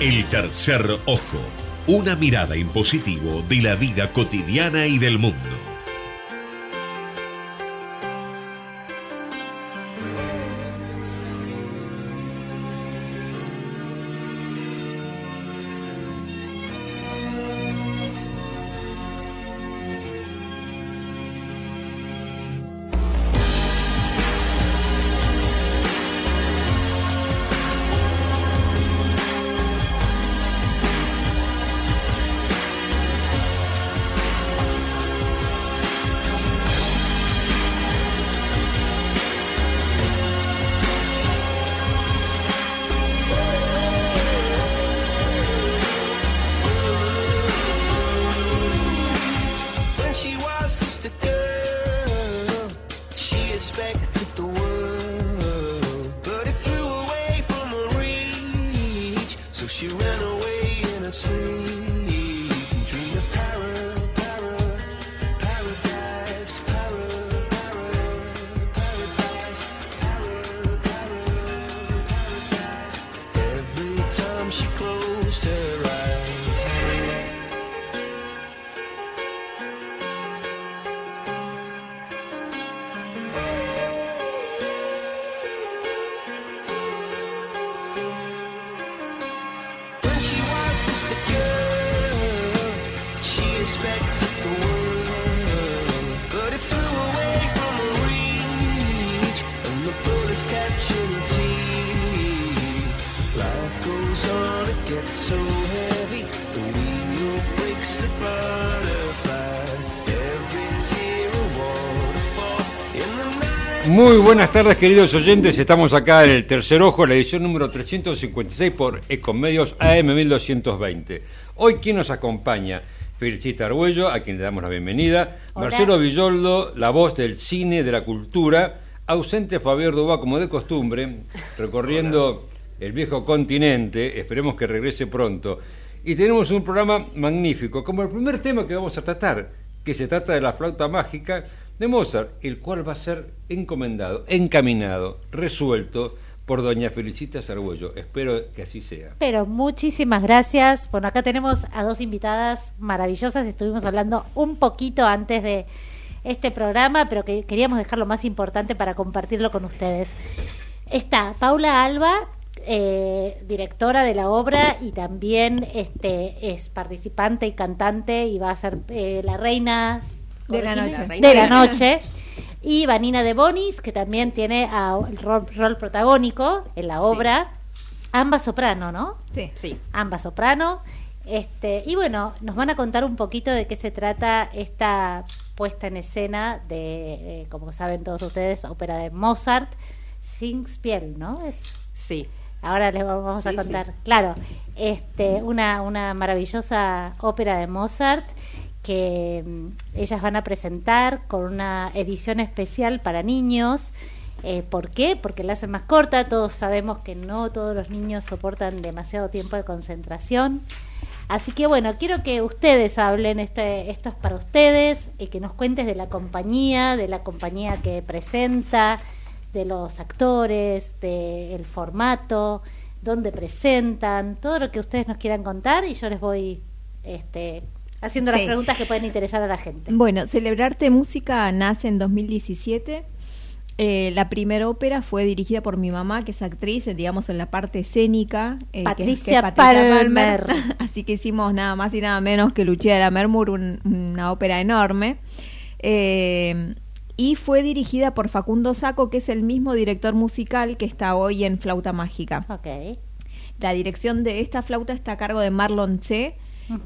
El tercer ojo, una mirada impositivo de la vida cotidiana y del mundo. Muy buenas tardes, queridos oyentes. Estamos acá en el tercer ojo, la edición número 356 por Ecomedios AM 1220. Hoy, ¿quién nos acompaña? Felicita Arguello, a quien le damos la bienvenida. Marcelo Villoldo, la voz del cine, de la cultura. Ausente Fabián Dubá, como de costumbre, recorriendo el viejo continente. Esperemos que regrese pronto. Y tenemos un programa magnífico, como el primer tema que vamos a tratar, que se trata de la flauta mágica de Mozart, el cual va a ser encomendado, encaminado, resuelto por doña Felicita Sargüello. Espero que así sea. Pero muchísimas gracias. Bueno, acá tenemos a dos invitadas maravillosas. Estuvimos hablando un poquito antes de este programa, pero que queríamos dejar lo más importante para compartirlo con ustedes. Está Paula Alba, eh, directora de la obra y también este, es participante y cantante y va a ser eh, la reina de la noche. De la noche. Y Vanina de Bonis, que también tiene el rol, protagónico en la obra. Ambas soprano, ¿no? Sí. sí. Ambas soprano. Este, y bueno, nos van a contar un poquito de qué se trata esta puesta en escena de, eh, como saben todos ustedes, ópera de Mozart, Singspiel, ¿no? Es, sí. Ahora les vamos a contar. Claro, este, una, una maravillosa ópera de Mozart que mm, ellas van a presentar con una edición especial para niños. Eh, ¿Por qué? Porque la hacen más corta. Todos sabemos que no todos los niños soportan demasiado tiempo de concentración. Así que bueno, quiero que ustedes hablen, este, esto es para ustedes, y que nos cuentes de la compañía, de la compañía que presenta, de los actores, del formato, dónde presentan, todo lo que ustedes nos quieran contar y yo les voy este, haciendo las preguntas que pueden interesar a la gente. Bueno, Celebrarte Música nace en 2017. Eh, la primera ópera fue dirigida por mi mamá, que es actriz, digamos, en la parte escénica. Eh, Patricia, Palmer. Así que hicimos nada más y nada menos que Lucia de la Mermur, una ópera enorme. Eh, y fue dirigida por Facundo Saco, que es el mismo director musical que está hoy en Flauta Mágica. Okay. La dirección de esta flauta está a cargo de Marlon Che,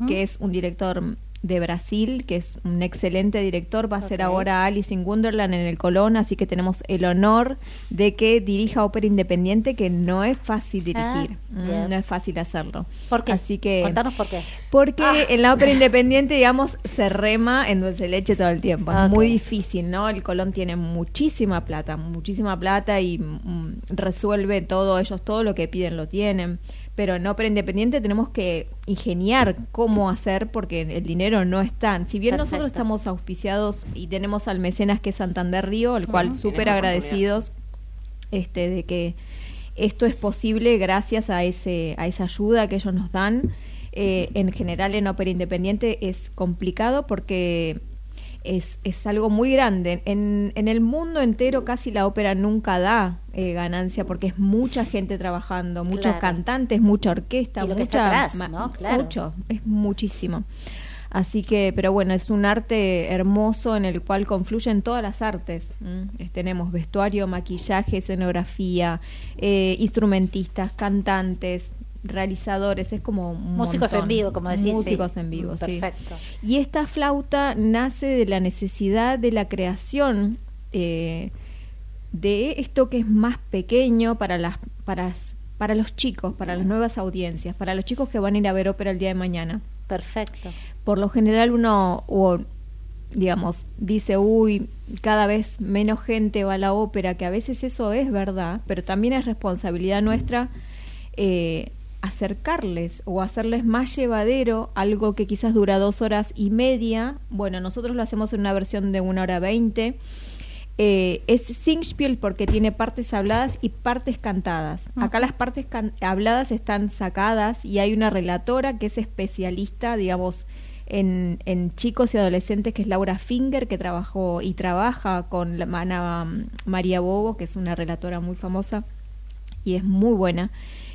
que es un director de Brasil, que es un excelente director, va a ser ahora Alice in Wonderland en el Colón, así que tenemos el honor de que dirija ópera independiente, que no es fácil dirigir, ah, mm, no es fácil hacerlo. ¿Por qué? Así que, Contanos por qué. Porque ah. en la ópera independiente, digamos, se rema en dulce leche todo el tiempo, es muy difícil, ¿no? El Colón tiene muchísima plata, muchísima plata y mm, resuelve todo, ellos todo lo que piden lo tienen pero no ópera independiente tenemos que ingeniar cómo hacer porque el dinero no está. Si bien nosotros estamos auspiciados y tenemos al mecenas que es Santander Río, al cual súper agradecidos este, de que esto es posible gracias a, ese, a esa ayuda que ellos nos dan. Eh, en general en ópera independiente es complicado porque es, es algo muy grande. En, en, el mundo entero casi la ópera nunca da eh, ganancia porque es mucha gente trabajando, muchos cantantes, mucha orquesta, mucha, mucho, es muchísimo. Así que, pero bueno, es un arte hermoso en el cual confluyen todas las artes. Tenemos vestuario, maquillaje, escenografía, eh, instrumentistas, cantantes, realizadores, es como músicos en vivo, como decís. Músicos en vivo, Perfecto. Y esta flauta nace de la necesidad de la creación eh, de esto que es más pequeño para las para para los chicos, para las nuevas audiencias, para los chicos que van a ir a ver ópera el día de mañana. Perfecto. Por lo general uno o digamos, dice, uy, cada vez menos gente va a la ópera, que a veces eso es verdad, pero también es responsabilidad nuestra eh, acercarles o hacerles más llevadero algo que quizás dura dos horas y media. Bueno, nosotros lo hacemos en una versión de una hora veinte. Eh, es Singspiel porque tiene partes habladas y partes cantadas. Acá las partes habladas están sacadas y hay una relatora que es especialista, digamos, en, en, chicos y adolescentes, que es Laura Finger, que trabajó y trabaja con la Ana María Bobo, que es una relatora muy famosa y es muy buena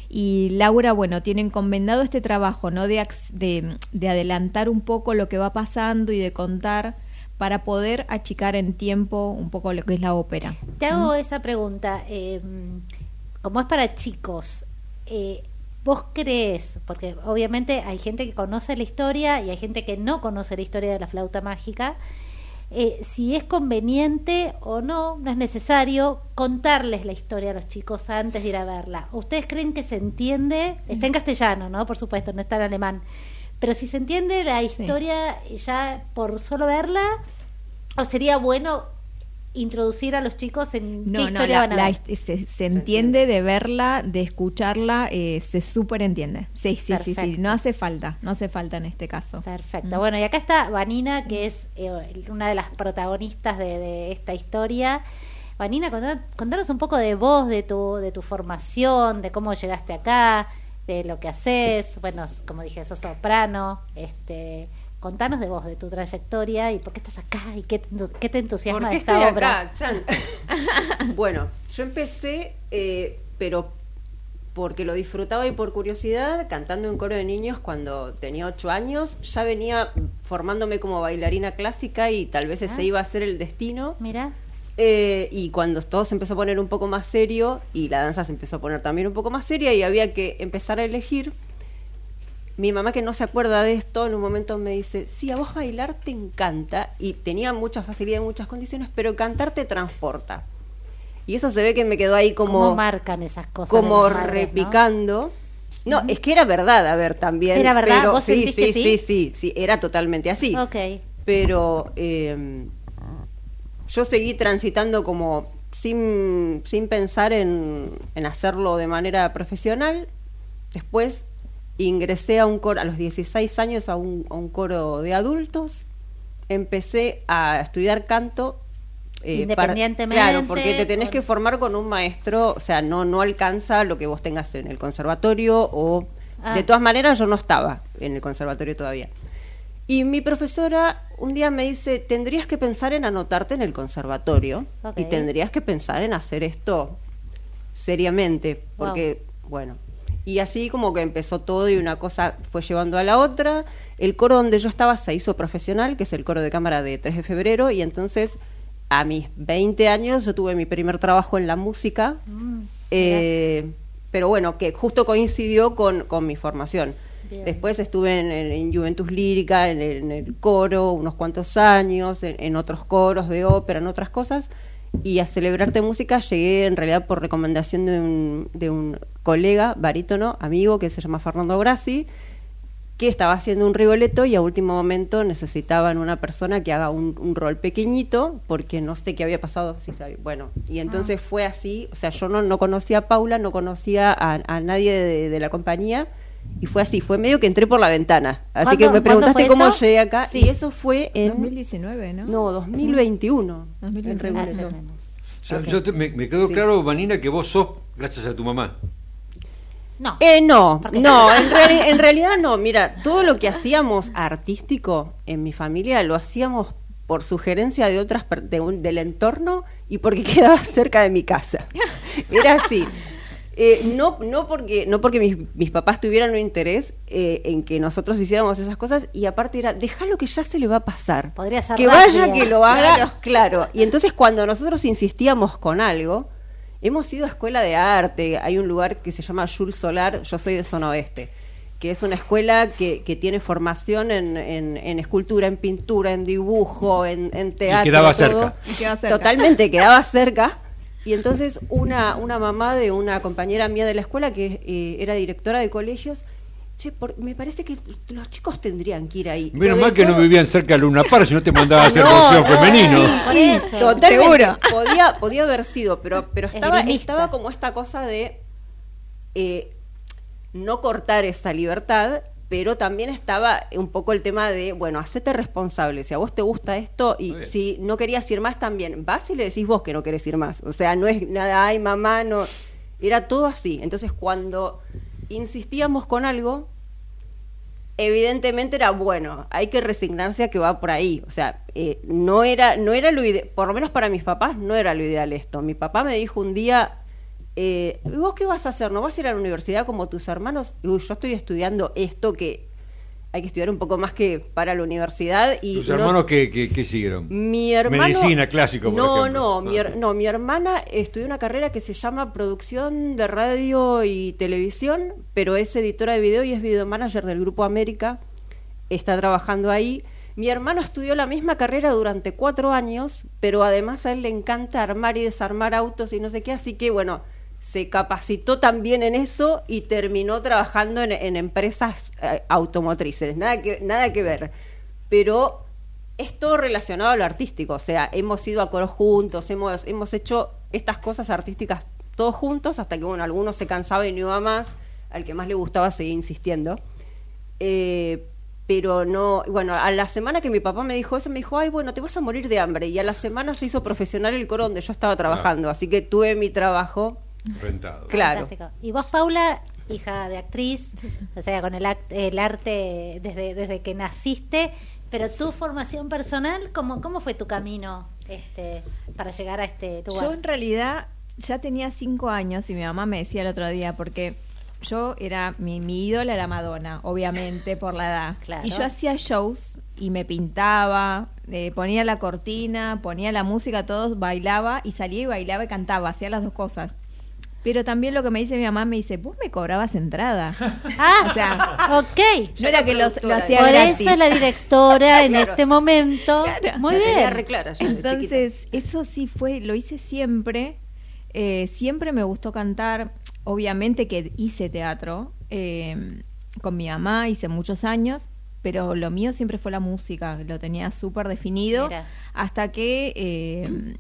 y Laura, bueno, tiene encomendado este trabajo, ¿no? De, de, adelantar un poco lo que va pasando y de contar para poder achicar en tiempo un poco lo que es la ópera. Te hago esa pregunta, eh, como es para chicos, eh, ¿vos crees, porque obviamente hay gente que conoce la historia y hay gente que no conoce la historia de la flauta mágica, eh, si es conveniente o no, no es necesario contarles la historia a los chicos antes de ir a verla. ¿Ustedes creen que se entiende? Está en castellano, ¿no? Por supuesto, no está en alemán. Pero si se entiende la historia ya por solo verla, ¿o sería bueno introducir a los chicos en qué historia van a ver. se, entiende de verla, de escucharla, eh, se súper entiende. Sí, sí, sí, sí, no hace falta, no hace falta en este caso. Perfecto. Mm. Bueno, y acá está Vanina, que es eh, una de las protagonistas de, esta historia. Vanina, contanos un poco de vos, de tu, de tu formación, de cómo llegaste acá, de lo que haces. Bueno, como dije, sos soprano, este Contanos de vos, de tu trayectoria y por qué estás acá y qué, qué te entusiasma de esta estoy obra. Acá, Chan? bueno, yo empecé, eh, pero porque lo disfrutaba y por curiosidad, cantando en coro de niños cuando tenía ocho años. Ya venía formándome como bailarina clásica y tal vez ese ah. iba a ser el destino. Mira. Eh, y cuando todo se empezó a poner un poco más serio y la danza se empezó a poner también un poco más seria y había que empezar a elegir, mi mamá que no se acuerda de esto en un momento me dice, sí, a vos bailar te encanta y tenía mucha facilidad en muchas condiciones, pero cantar te transporta. Y eso se ve que me quedó ahí como... ¿Cómo marcan esas cosas? Como repicando. ¿no? es que era verdad, a ver, también. ¿Era verdad? ¿Vos sí, sí, sí, sí, sí, era totalmente así. Ok. Pero em, yo seguí transitando como sin, sin pensar en, en hacerlo de manera profesional. Después ingresé a un coro, a los 16 años a un, coro de adultos, empecé a estudiar canto. Eh, Independientemente. claro, porque te tenés que formar con un maestro, o sea, no, no alcanza lo que vos tengas en el conservatorio o... Ah. De todas maneras, yo no estaba en el conservatorio todavía. Y mi profesora un día me dice, tendrías que pensar en anotarte en el conservatorio y tendrías que pensar en hacer esto seriamente, porque, bueno, y así como que empezó todo y una cosa fue llevando a la otra. El coro donde yo estaba se hizo profesional, que es el coro de cámara de 3 de febrero, y entonces a mis 20 años yo tuve mi primer trabajo en la música, mm, eh, pero bueno, que justo coincidió con, con mi formación. Después estuve en, Juventus Lírica, en el, coro, unos cuantos años, en, en, otros coros de ópera, en otras cosas. Y a celebrarte música llegué en realidad por recomendación de un, de un colega, barítono, amigo, que se llama Fernando Grassi, que estaba haciendo un rigoletto y a último momento necesitaban una persona que haga un, rol pequeñito porque no sé qué había pasado. Si bueno, y entonces ah. fue así, o sea, yo no, no conocía a Paula, no conocía a, nadie de, la compañía y fue así, fue medio que entré por la ventana. Así que me preguntaste cómo llegué acá y eso fue en... 2019, ¿no? No, 2021. 2021. yo me, quedó claro, Vanina, que vos sos Gracias a tu mamá. No. Eh, no, no, en, en, realidad no. Mira, todo lo que hacíamos artístico en mi familia lo hacíamos por sugerencia de otras del entorno y porque quedaba cerca de mi casa. Era así. Eh, no, no porque, no porque mis, papás tuvieran un interés eh, en que nosotros hiciéramos esas cosas y aparte era, déjalo que ya se le va a pasar. Podría ser que vaya, que lo haga, claro. Y entonces cuando nosotros insistíamos con algo, hemos ido a escuela de arte, hay un lugar que se llama Jules Solar, yo soy de zona oeste que es una escuela que, que tiene formación en, en, escultura, en pintura, en dibujo, en, teatro. Y quedaba, cerca. Totalmente, quedaba cerca. Y entonces una, una mamá de una compañera mía de la escuela, que eh, era directora de colegios, Che, me parece que los chicos tendrían que ir ahí. Menos mal que no vivían cerca de Luna Par, si no te mandaba a hacer no, femenino. Totalmente. Podía, podía haber sido, pero, pero estaba, estaba como esta cosa de eh, no cortar esa libertad, pero también estaba un poco el tema de, bueno, hacete responsable, si a vos te gusta esto y si no querías ir más también, vas y le decís vos que no querés ir más. O sea, no es nada, ay mamá, no. Era todo así. Entonces cuando insistíamos con algo, evidentemente era bueno, hay que resignarse a que va por ahí. O sea, eh, no era, no era lo ideal, por lo menos para mis papás no era lo ideal esto. Mi papá me dijo un día, eh, ¿vos qué vas a hacer? ¿No vas a ir a la universidad como tus hermanos? Yo estoy estudiando esto que hay que estudiar un poco más que para la universidad. Y ¿Tus hermanos qué, qué, siguieron? Mi hermano... Medicina, clásico, por no, ejemplo. No, mi, no, mi hermana estudió una carrera que se llama Producción de Radio y Televisión, pero es editora de video y es video manager del Grupo América. Está trabajando ahí. Mi hermano estudió la misma carrera durante cuatro años, pero además a él le encanta armar y desarmar autos y no sé qué, así que bueno se capacitó también en eso y terminó trabajando en, empresas eh, automotrices, nada que, nada que ver. Pero es todo relacionado a lo artístico, o sea, hemos ido a coro juntos, hemos, hemos hecho estas cosas artísticas todos juntos hasta que, bueno, alguno se cansaba y no iba más, al que más le gustaba seguir insistiendo. Eh, pero no, bueno, a la semana que mi papá me dijo eso, me dijo, ay, bueno, te vas a morir de hambre. Y a la semana se hizo profesional el coro donde yo estaba trabajando, así que tuve mi trabajo Rentado. Claro. Y vos, Paula, hija de actriz, o sea, con el, el arte desde, desde que naciste, pero tu formación personal, ¿cómo, cómo fue tu camino este, para llegar a este lugar? Yo en realidad ya tenía cinco años y mi mamá me decía el otro día, porque yo era, mi, mi ídola era Madonna, obviamente, por la edad. Y yo hacía shows y me pintaba, eh, ponía la cortina, ponía la música, todos bailaba y salía y bailaba y cantaba, hacía las dos cosas. Pero también lo que me dice mi mamá, me dice, vos me cobrabas entrada. ah, o sea, ok. No era que lo, hacía Por eso es la directora en este momento. Muy bien. Entonces, eso sí fue, lo hice siempre. Eh, siempre me gustó cantar. Obviamente que hice teatro eh, con mi mamá, hice muchos años, pero lo mío siempre fue la música, lo tenía súper definido, hasta que eh,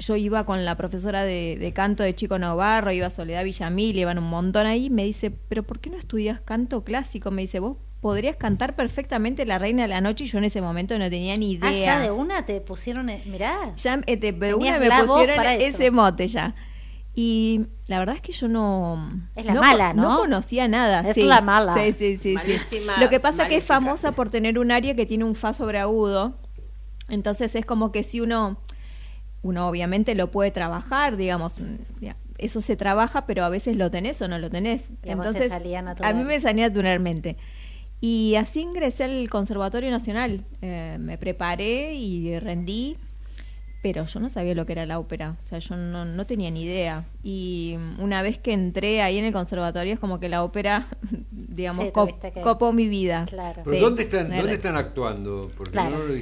yo iba con la profesora de, canto de Chico Navarro, iba a Soledad Villamil, iban un montón ahí, me dice, pero ¿por qué no estudias canto clásico? Me dice, vos podrías cantar perfectamente La Reina de la Noche y yo en ese momento no tenía ni idea. Ah, ya de una te pusieron, mirá. Ya eh, de una me pusieron ese mote ya. Y la verdad es que yo no... Es la mala, ¿no? No conocía nada. Es la mala. Sí, sí, sí. sí. Lo que pasa es que es famosa por tener un área que tiene un fa sobreagudo. Entonces es como que si uno uno obviamente lo puede trabajar, digamos, eso se trabaja, pero a veces lo tenés o no lo tenés. Entonces, a mí me salía naturalmente. Y así ingresé al Conservatorio Nacional. Eh, me preparé y rendí pero yo no sabía lo que era la ópera, o sea, yo no, no, tenía ni idea. Y una vez que entré ahí en el conservatorio es como que la ópera, digamos, copó mi vida. Claro. ¿Pero dónde, están, ¿dónde están actuando? Porque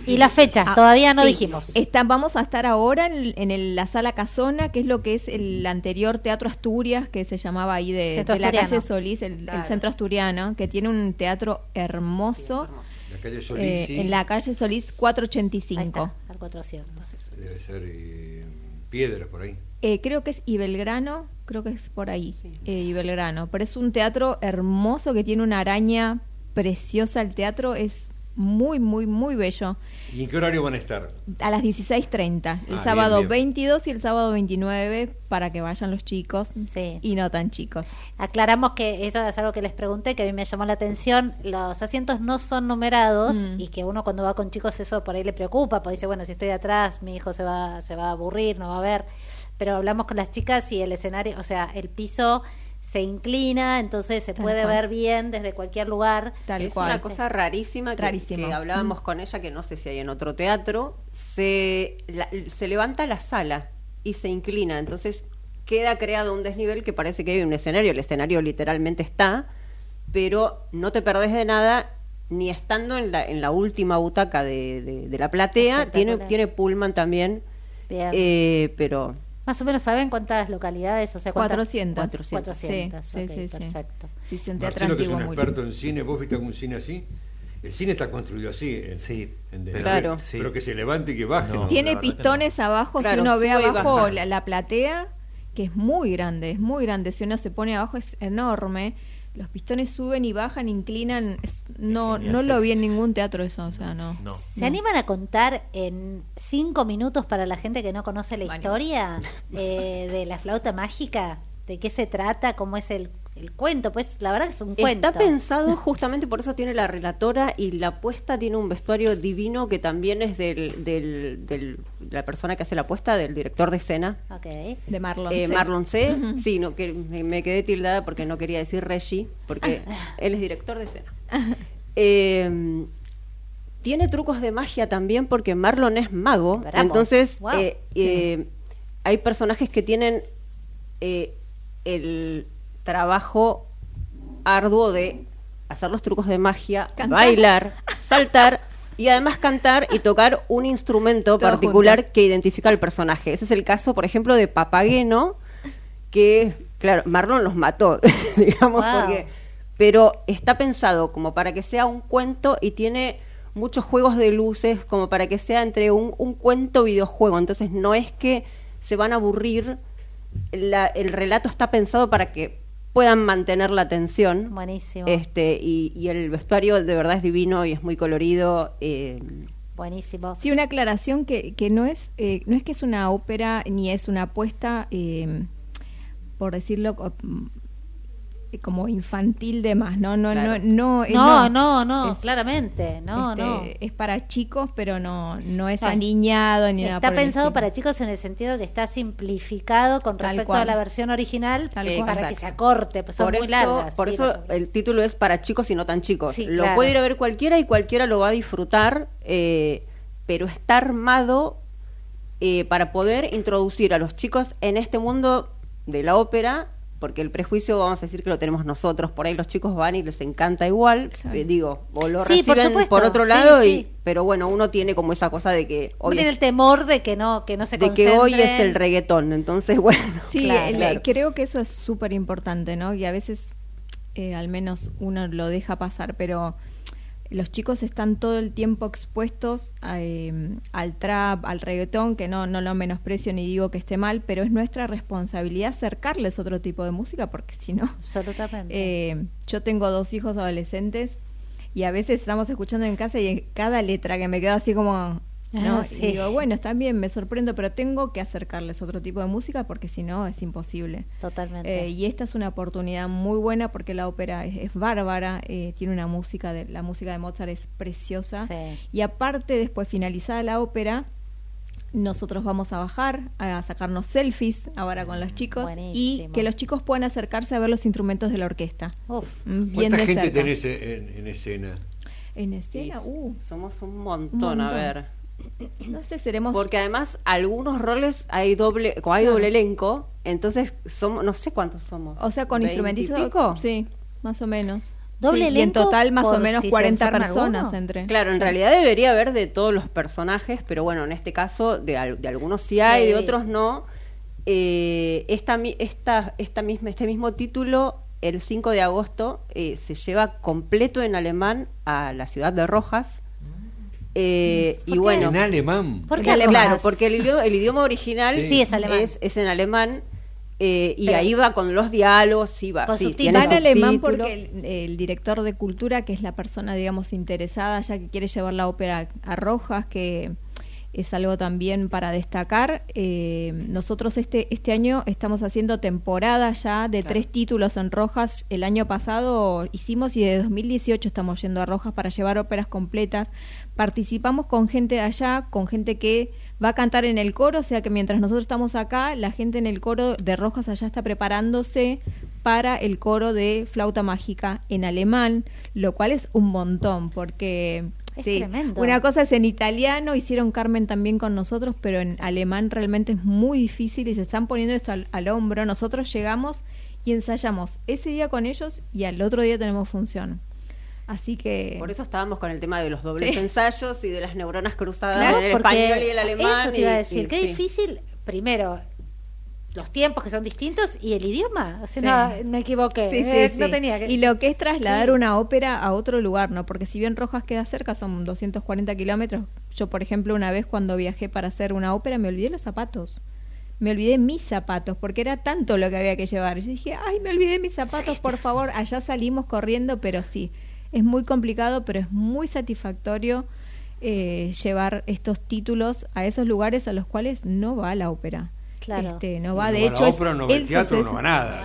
y la fecha, ah, todavía no dijimos. Están, vamos a estar ahora en, la Sala Casona, que es lo que es el anterior Teatro Asturias, que se llamaba ahí de, la calle Solís, el, Centro Asturiano, que tiene un teatro hermoso. La calle Solís, eh, En la calle Solís 485. Ahí está, al 400 debe ser eh, Piedra por ahí. Eh, creo que es Ibelgrano, creo que es por ahí, eh, Ibelgrano. Pero es un teatro hermoso que tiene una araña preciosa. El teatro es muy, muy, muy bello. ¿Y en qué horario van a estar? A las 16.30, el Ah, sábado bien, bien. 22 y el sábado 29 para que vayan los chicos Sí. y no tan chicos. Aclaramos que eso es algo que les pregunté, que a mí me llamó la atención. Los asientos no son numerados Mm. y que uno cuando va con chicos eso por ahí le preocupa, porque dice, bueno, si estoy atrás, mi hijo se va, se va a aburrir, no va a ver. Pero hablamos con las chicas y el escenario, o sea, el piso se inclina, entonces se Tal puede cual. ver bien desde cualquier lugar. Tal es cual. una cosa rarísima que, hablábamos con ella, que no sé si hay en otro teatro. Se, la- se levanta la sala y se inclina, entonces queda creado un desnivel que parece que hay un escenario. El escenario literalmente está, pero no te perdés de nada. Ni estando en la, en la última butaca de, de- de la platea, tiene, tiene Pullman también, eh, pero Más o menos saben cuántas localidades, o sea, cuántas 400. 400. 400, Sí, sí, ok, sí, sí. perfecto. Sí, sí, Marcelo, que es un muy experto en cine, ¿vos viste algún cine así? El cine está construido así. En, Sí, en pero- Claro. sí. Pero que se levante y que baje. No. ¿no? Tiene pistones abajo, Claro, si uno ve abajo la, la platea, que es muy grande, es muy grande. Si uno se pone abajo es enorme. Los pistones suben y bajan, inclinan. es- no, genial, no lo vi en ningún teatro eso, o sea, no. No. ¿Se animan a contar en cinco minutos para la gente que no conoce la Vale. historia eh, de la flauta mágica? ¿De qué se trata? ¿Cómo es el, el cuento? Pues la verdad que es un cuento. Está pensado justamente por eso tiene la relatora y la puesta tiene un vestuario divino que también es del, del, del- de la persona que hace la puesta, del director de escena, Ok. De Marlon. eh, sí. Marlon C. Sí, no, que me, me quedé tildada porque no quería decir Reggie, porque él es director de escena. Eh, tiene trucos de magia también porque Marlon es mago, Bravo. entonces Wow. eh, eh, hay personajes que tienen eh, el trabajo arduo de hacer los trucos de magia, Cantar. bailar, saltar y además cantar y tocar un instrumento Todo particular junto. que identifica al personaje. Ese es el caso, por ejemplo, de Papageno, que, claro, Marlon los mató, digamos, Wow. porque... Pero está pensado como para que sea un cuento y tiene muchos juegos de luces como para que sea entre un, un cuento videojuego. Entonces no es que se van a aburrir. La- el relato está pensado para que puedan mantener la atención. Buenísimo. Este, y, y el vestuario de verdad es divino y es muy colorido. eh, Buenísimo. Sí, una aclaración que, que no es eh, no es que es una ópera ni es una apuesta, eh, por decirlo como infantil de más, ¿no? No, Claro. no, no, eh, No, no, no, Es- claramente. No, este, no. Es para chicos, pero no, no es aniñado ni nada. Está por el pensado para chicos en el sentido que está simplificado con Tal respecto cual. a la versión original Tal para cual. que se acorte, pues son por muy eso, largas. por sí, eso el título es para chicos y no tan chicos. Sí, lo claro. puede ir a ver cualquiera y cualquiera lo va a disfrutar, eh, pero está armado eh, para poder introducir a los chicos en este mundo de la ópera, porque el prejuicio vamos a decir que lo tenemos nosotros, por ahí los chicos van y les encanta igual, Claro. eh, digo, o lo Sí, reciben por otro sí, lado, y, sí. pero bueno, uno tiene como esa cosa de que Uno hoy, tiene es, el temor de que no, que no se de que hoy es el reggaetón, entonces bueno. Sí, Claro. el- Claro. creo que eso es súper importante, ¿no? Y a veces, eh, al menos uno lo deja pasar, pero los chicos están todo el tiempo expuestos a, eh, al trap, al reggaetón, que no, no lo menosprecio ni digo que esté mal, pero es nuestra responsabilidad acercarles otro tipo de música, porque si no, Absolutamente. eh, yo tengo dos hijos adolescentes y a veces estamos escuchando en casa y cada letra que me quedo así como... ¿no? Ah, sí. Y digo, bueno, está bien, me sorprendo, pero tengo que acercarles otro tipo de música porque si no es imposible. Totalmente. Eh, y esta es una oportunidad muy buena porque la ópera es, es bárbara, eh, tiene una música, de, la música de Mozart es preciosa. Sí. Y aparte, después finalizada la ópera, nosotros vamos a bajar a sacarnos selfies ahora con los chicos y Buenísimo. que los chicos puedan acercarse a ver los instrumentos de la orquesta. Uf. Mm, Bien ¿Cuánta de gente cerca. tenés en, en escena? En escena, uh, somos un montón, a montón. ver. no sé, seremos... Porque además algunos roles hay doble, como hay Claro. doble elenco, entonces somos, no sé cuántos somos. o sea, con ¿Veinte y instrumentistas... Sí, más o menos. ¿Doble Sí, Y en elenco total más o menos si se 40 enferma personas alguno? entre... Claro, en Sí. realidad debería haber de todos los personajes, pero bueno, en este caso de, al- de algunos sí hay, Sí. de otros no. Eh, esta, esta, esta misma, este mismo título, el 5 de agosto, eh, se lleva completo en alemán a la ciudad de Rojas. Eh, y bueno, en alemán. ¿Por qué Claro, alemán? Claro, porque el idioma, el idioma original Sí. Sí, es alemán. Es, es en alemán Eh, y ahí va con los diálogos, sí va. Sí, tiene en alemán porque el, director de cultura, que es la persona, digamos, interesada, ya que quiere llevar la ópera a Rojas, que es algo también para destacar. Eh, nosotros este, este año estamos haciendo temporada ya de tres títulos en Rojas. El año pasado hicimos y de 2018 estamos yendo a Rojas para llevar óperas completas. Participamos con gente de allá, con gente que va a cantar en el coro, o sea que mientras nosotros estamos acá, la gente en el coro de Rojas allá está preparándose para el coro de flauta mágica en alemán, lo cual es un montón, porque sí, una cosa es en italiano, hicieron Carmen también con nosotros, pero en alemán realmente es muy difícil y se están poniendo esto al, hombro. Nosotros llegamos y ensayamos ese día con ellos y al otro día tenemos función. Así que. Por eso estábamos con el tema de los dobles ensayos y de las neuronas cruzadas en el español y el alemán. Eso iba a decir, qué difícil, primero, los tiempos que son distintos y el idioma. O sea, no, me equivoqué. Eh, no tenía Y lo que es trasladar una ópera a otro lugar, ¿no? Porque si bien Rojas queda cerca, son 240 kilómetros. Yo, por ejemplo, una vez cuando viajé para hacer una ópera, me olvidé los zapatos. Me olvidé mis zapatos, porque era tanto lo que había que llevar. Yo dije, ay, me olvidé mis zapatos, por favor. Allá salimos corriendo, pero sí, es muy complicado, pero es muy satisfactorio eh, llevar estos títulos a esos lugares a los cuales no va la ópera. Este, no va, de hecho, es, el suceso,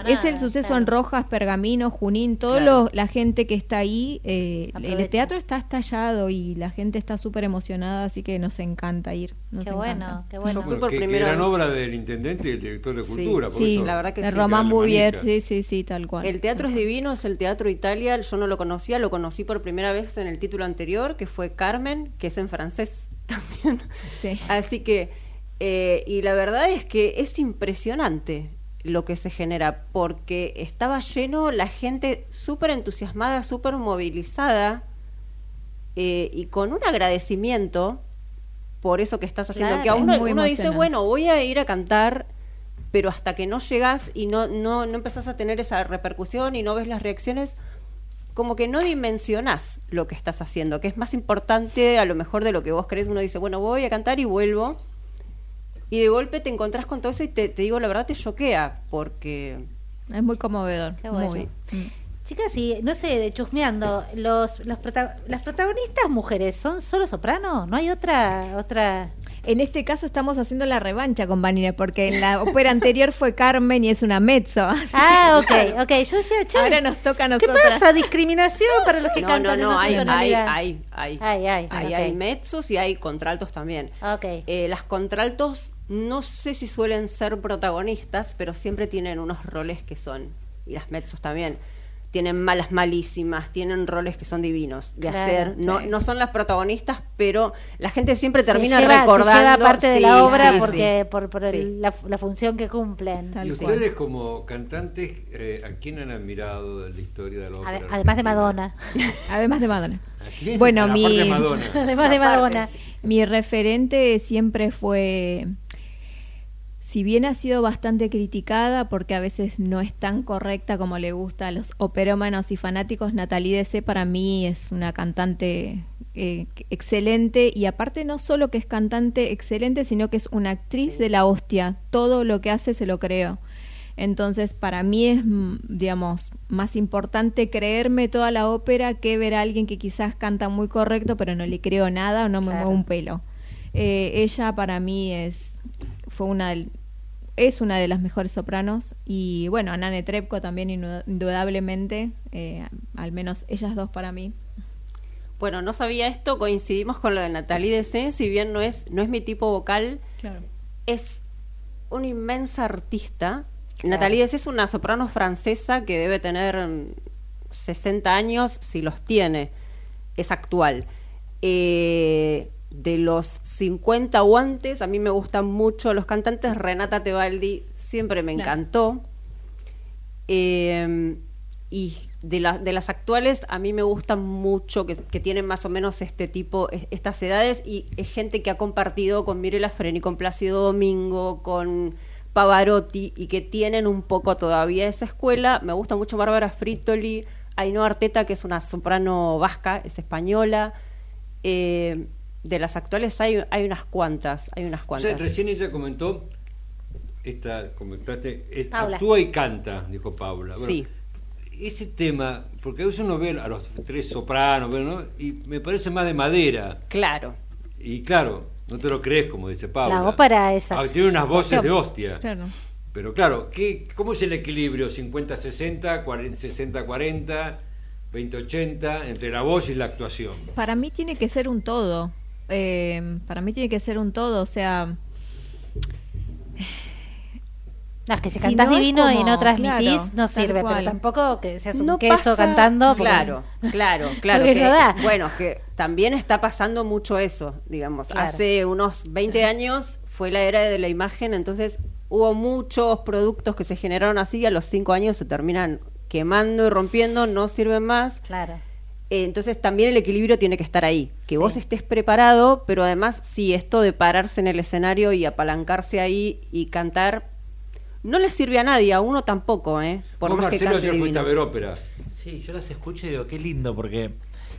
es el suceso en Rojas, Pergamino, Junín, toda la gente que está ahí, eh, el teatro está estallado y la gente está súper emocionada, así que nos encanta ir. qué, bueno, qué bueno, primera gran obra del intendente y el director de cultura. Sí, la verdad que de Román Bouvier, sí, sí, sí, tal cual. El teatro es divino, es el Teatro Italia, yo no lo conocía, lo conocí por primera vez en el título anterior, que fue Carmen, que es en francés también. Sí. Así que eh, y la verdad es que es impresionante lo que se genera, porque estaba lleno la gente súper entusiasmada, súper movilizada eh, y con un agradecimiento por eso que estás haciendo, que a uno, uno dice, bueno, voy a ir a cantar, pero hasta que no llegas y no, no, no empezás a tener esa repercusión y no ves las reacciones, como que no dimensionás lo que estás haciendo, que es más importante a lo mejor de lo que vos crees. Uno dice, bueno, voy a cantar y vuelvo y de golpe te encontrás con todo eso y te, digo la verdad te choquea porque es muy conmovedor muy. Mm. chicas y no sé de chusmeando los, los las protagonistas mujeres son solo sopranos no hay otra otra en este caso estamos haciendo la revancha con Vanina, porque en la ópera anterior fue Carmen y es una mezzo. Ah, ok, ok. Yo decía, che, ahora nos toca a nosotros. ¿Qué pasa? ¿Discriminación para los que no, cantan No, no, hay, hay, hay, hay, hay, hay, hay, mezzos y hay contraltos también. Ok. Eh, las contraltos no sé si suelen ser protagonistas, pero siempre tienen unos roles que son, y las mezzos también, tienen malas malísimas, tienen roles que son divinos de hacer. No, no son las protagonistas, pero la gente siempre termina recordando. Se lleva parte de la obra porque por, por la, función que cumplen. y ustedes como cantantes, eh, ¿a quién han admirado de la historia de la obra? Además de Madonna. Además de Madonna. Bueno, mi además de Madonna. Mi referente siempre fue si bien ha sido bastante criticada porque a veces no es tan correcta como le gusta a los operómanos y fanáticos, Natalie Dessé para mí es una cantante eh, excelente y aparte no solo que es cantante excelente, sino que es una actriz de la hostia. Todo lo que hace se lo creo. Entonces, para mí es, mm, digamos, más importante creerme toda la ópera que ver a alguien que quizás canta muy correcto, pero no le creo nada o no me mueve un pelo. Eh, ella para mí es fue una es una de las mejores sopranos y bueno, Nane Trepko también indudablemente, eh, al menos ellas dos para mí. Bueno, no sabía esto, coincidimos con lo de Natalie Dessé, si bien no es, no es mi tipo vocal, es una inmensa artista. Natalie Dessé es una soprano francesa que debe tener 60 mm, años, si los tiene, es actual. Eh, de los 50 guantes, a mí me gustan mucho los cantantes. Renata Tebaldi siempre me encantó. Eh, y de, de las actuales, a mí me gustan mucho, que, tienen más o menos este tipo, estas edades, y es gente que ha compartido con Mirela Freni, con Plácido Domingo, con Pavarotti, y que tienen un poco todavía esa escuela. Me gusta mucho Bárbara Fritoli, Ainhoa Arteta, que es una soprano vasca, es española. Eh, de las actuales hay, hay unas cuantas, hay unas cuantas. recién ella comentó esta, comentaste, actúa y canta, dijo Paula. sí. Ese tema, porque a veces uno ve a los tres sopranos, ¿no? y me parece más de madera. Claro. Y claro, no te lo crees, como dice Paula. La ópera es ah, Tiene unas voces de hostia. Claro. Pero claro, ¿qué, ¿cómo es el equilibrio? ¿50-60, 60-40, 20-80 entre la voz y la actuación? Para mí tiene que ser un todo. Eh, para mí tiene que ser un todo, o sea... No, es que si, cantás divino y no transmitís, no sirve, pero tampoco que seas un queso cantando. Claro, claro, claro. bueno, que también está pasando mucho eso, digamos. Hace unos 20 años fue la era de la imagen, entonces hubo muchos productos que se generaron así y a los 5 años se terminan quemando y rompiendo, no sirven más. Claro. Entonces también el equilibrio tiene que estar ahí, que vos estés preparado, pero además sí, esto de pararse en el escenario y apalancarse ahí y cantar no le sirve a nadie, a uno tampoco, ¿eh? Por más Marcelo, que cante a ver ópera. Sí, yo las escucho y digo, qué lindo, porque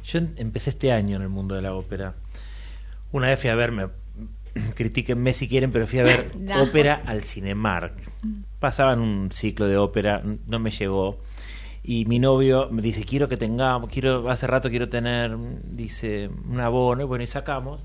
yo em, empecé este año en el mundo de la ópera. Una vez fui a verme, critíquenme si quieren, pero fui a ver ópera al Cinemark. Pasaban un ciclo de ópera, no me llegó. Y mi novio me dice, quiero que tengamos, quiero, hace rato quiero tener, dice, un abono, y bueno, y sacamos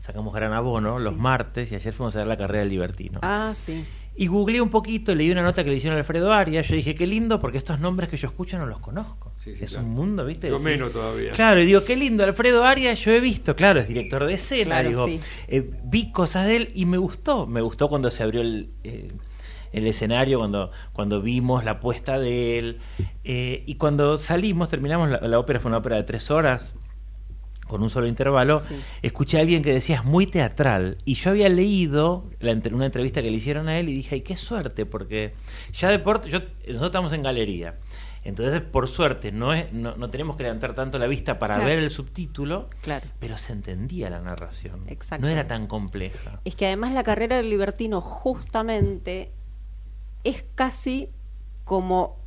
sacamos gran abono los martes y ayer fuimos a ver la carrera del Libertino. Ah, sí. Y googleé un poquito, leí una nota que le hicieron a Alfredo Arias. Yo dije, qué lindo, porque estos nombres que yo escucho no los conozco. es un mundo, ¿viste? Yo menos todavía. Claro, y digo, qué lindo, Alfredo Arias, yo he visto, claro, es director de escena. digo, eh, vi cosas de él y me gustó. Me gustó cuando se abrió el. Eh, el escenario, cuando, cuando vimos la puesta de él. Eh, y cuando salimos, terminamos, la, ópera fue una ópera de tres horas, con un solo intervalo, escuché a alguien que decía es muy teatral. Y yo había leído la, una entrevista que le hicieron a él y dije, ay, qué suerte, porque ya deporte, yo, nosotros estamos en galería. Entonces, por suerte, no, es, no, no tenemos que levantar tanto la vista para ver el subtítulo, claro. pero se entendía la narración. No era tan compleja. Es que además la carrera del libertino justamente es casi como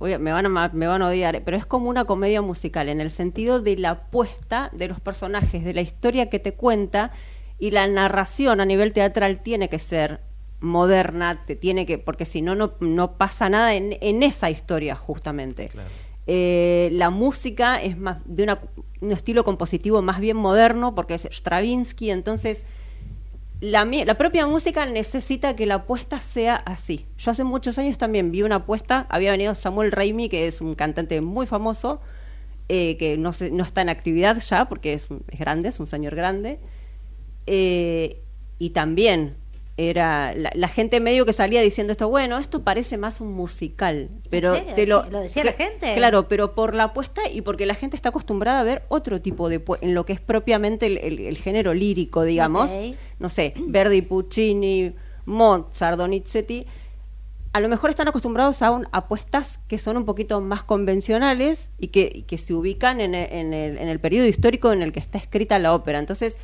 me van, a, me van a odiar, pero es como una comedia musical en el sentido de la apuesta de los personajes, de la historia que te cuenta y la narración a nivel teatral tiene que ser moderna, te tiene que, porque si no, no pasa nada en, en esa historia justamente. Eh, la música es más de una, un estilo compositivo más bien moderno porque es Stravinsky, entonces la, la, propia música necesita que la apuesta sea así. Yo hace muchos años también vi una apuesta, había venido Samuel Raimi, que es un cantante muy famoso, eh, que no, se, no está en actividad ya porque es, es grande, es un señor grande, eh, y también era la, gente medio que salía diciendo esto, bueno, esto parece más un musical, pero te lo, lo decía la gente. Claro, pero por la apuesta y porque la gente está acostumbrada a ver otro tipo de en lo que es propiamente el, género lírico, digamos, no sé, Verdi, Puccini, Mozart, Donizetti, a lo mejor están acostumbrados a apuestas que son un poquito más convencionales y que, que se ubican en en, el, en el periodo histórico en el que está escrita la ópera. Entonces,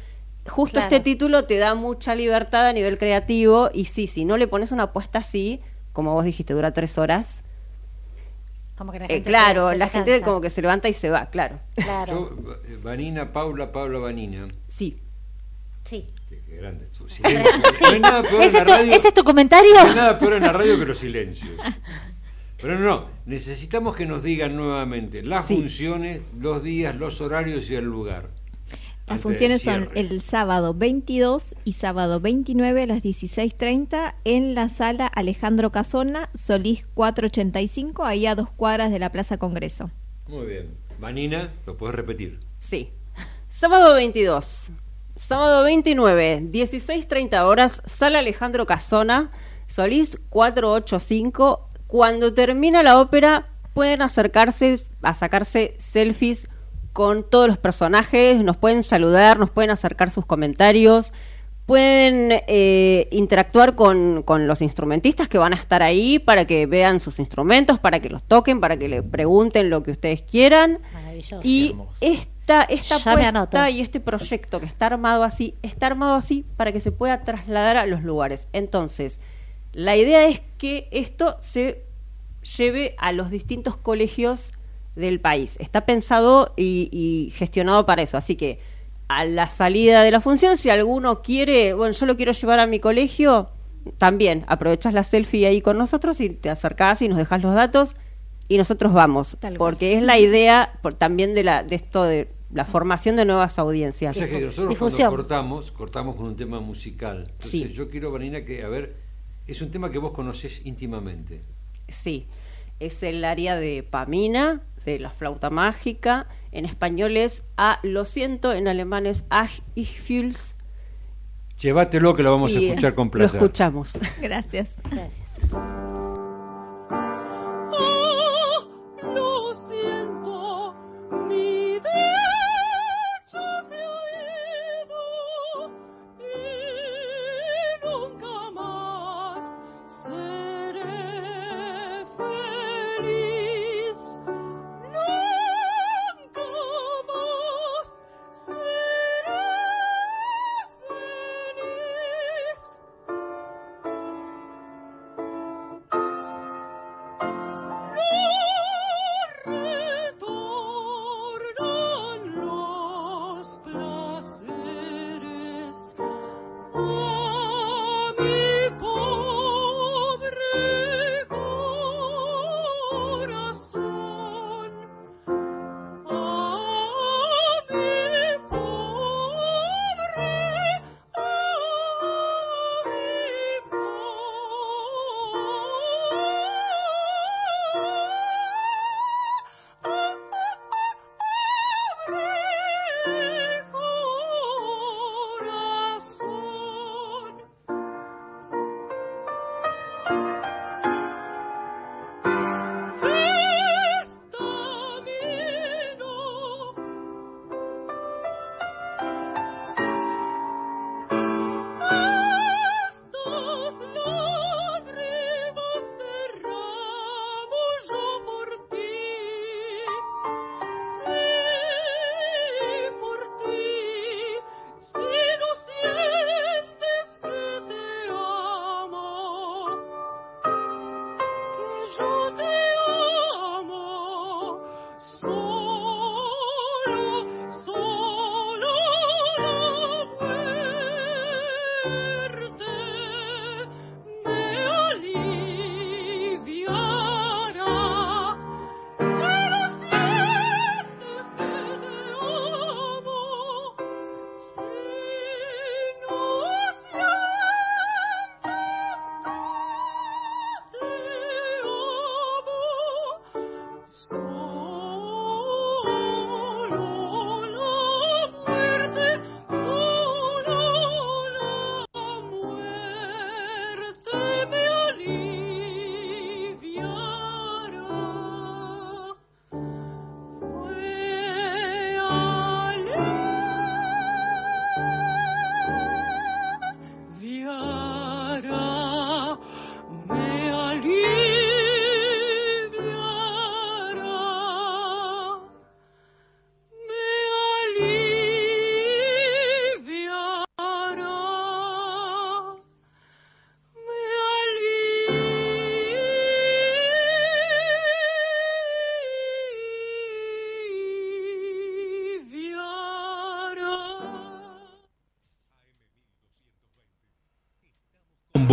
justo este título te da mucha libertad a nivel creativo y sí, si no le pones una apuesta así, como vos dijiste, dura tres horas. Como que la eh, gente claro, la gente como que se levanta y se va, claro. claro. Eh, Vanina, Paula, Paula Vanina. Sí. Sí. Qué grande. ¿Ese, es tu comentario? No hay nada peor en la radio que los silencios. Pero no, necesitamos que nos digan nuevamente las funciones, los días, los horarios y el lugar. Las funciones son el sábado 22 y sábado 29 a las 16.30 en la sala Alejandro Casona, Solís 485, ahí a dos cuadras de la Plaza Congreso. Muy bien. Vanina, ¿lo puedes repetir? Sí. Sábado 22, sábado 29, 16.30 horas, sala Alejandro Casona, Solís 485. Cuando termina la ópera pueden acercarse a sacarse selfies con todos los personajes, nos pueden saludar, nos pueden acercar sus comentarios, pueden eh, interactuar con, con, los instrumentistas que van a estar ahí para que vean sus instrumentos, para que los toquen, para que le pregunten lo que ustedes quieran. Y esta, esta apuesta y este proyecto que está armado así, está armado así para que se pueda trasladar a los lugares. Entonces, la idea es que esto se lleve a los distintos colegios del país. Está pensado y, gestionado para eso. Así que a la salida de la función, si alguno quiere, bueno, yo lo quiero llevar a mi colegio, también aprovechas la selfie ahí con nosotros y te acercás y nos dejas los datos y nosotros vamos. porque es la idea también de, la, de esto de la formación de nuevas audiencias. nosotros cuando cortamos, cortamos con un tema musical. Entonces yo quiero, Vanina, que, a ver, es un tema que vos conocés íntimamente. Sí, es el área de Pamina, de la flauta mágica. En español es A, lo siento, en alemán es Ach, ich fühl's. Llévatelo que lo vamos a escuchar con placer. Lo escuchamos. Gracias. Gracias.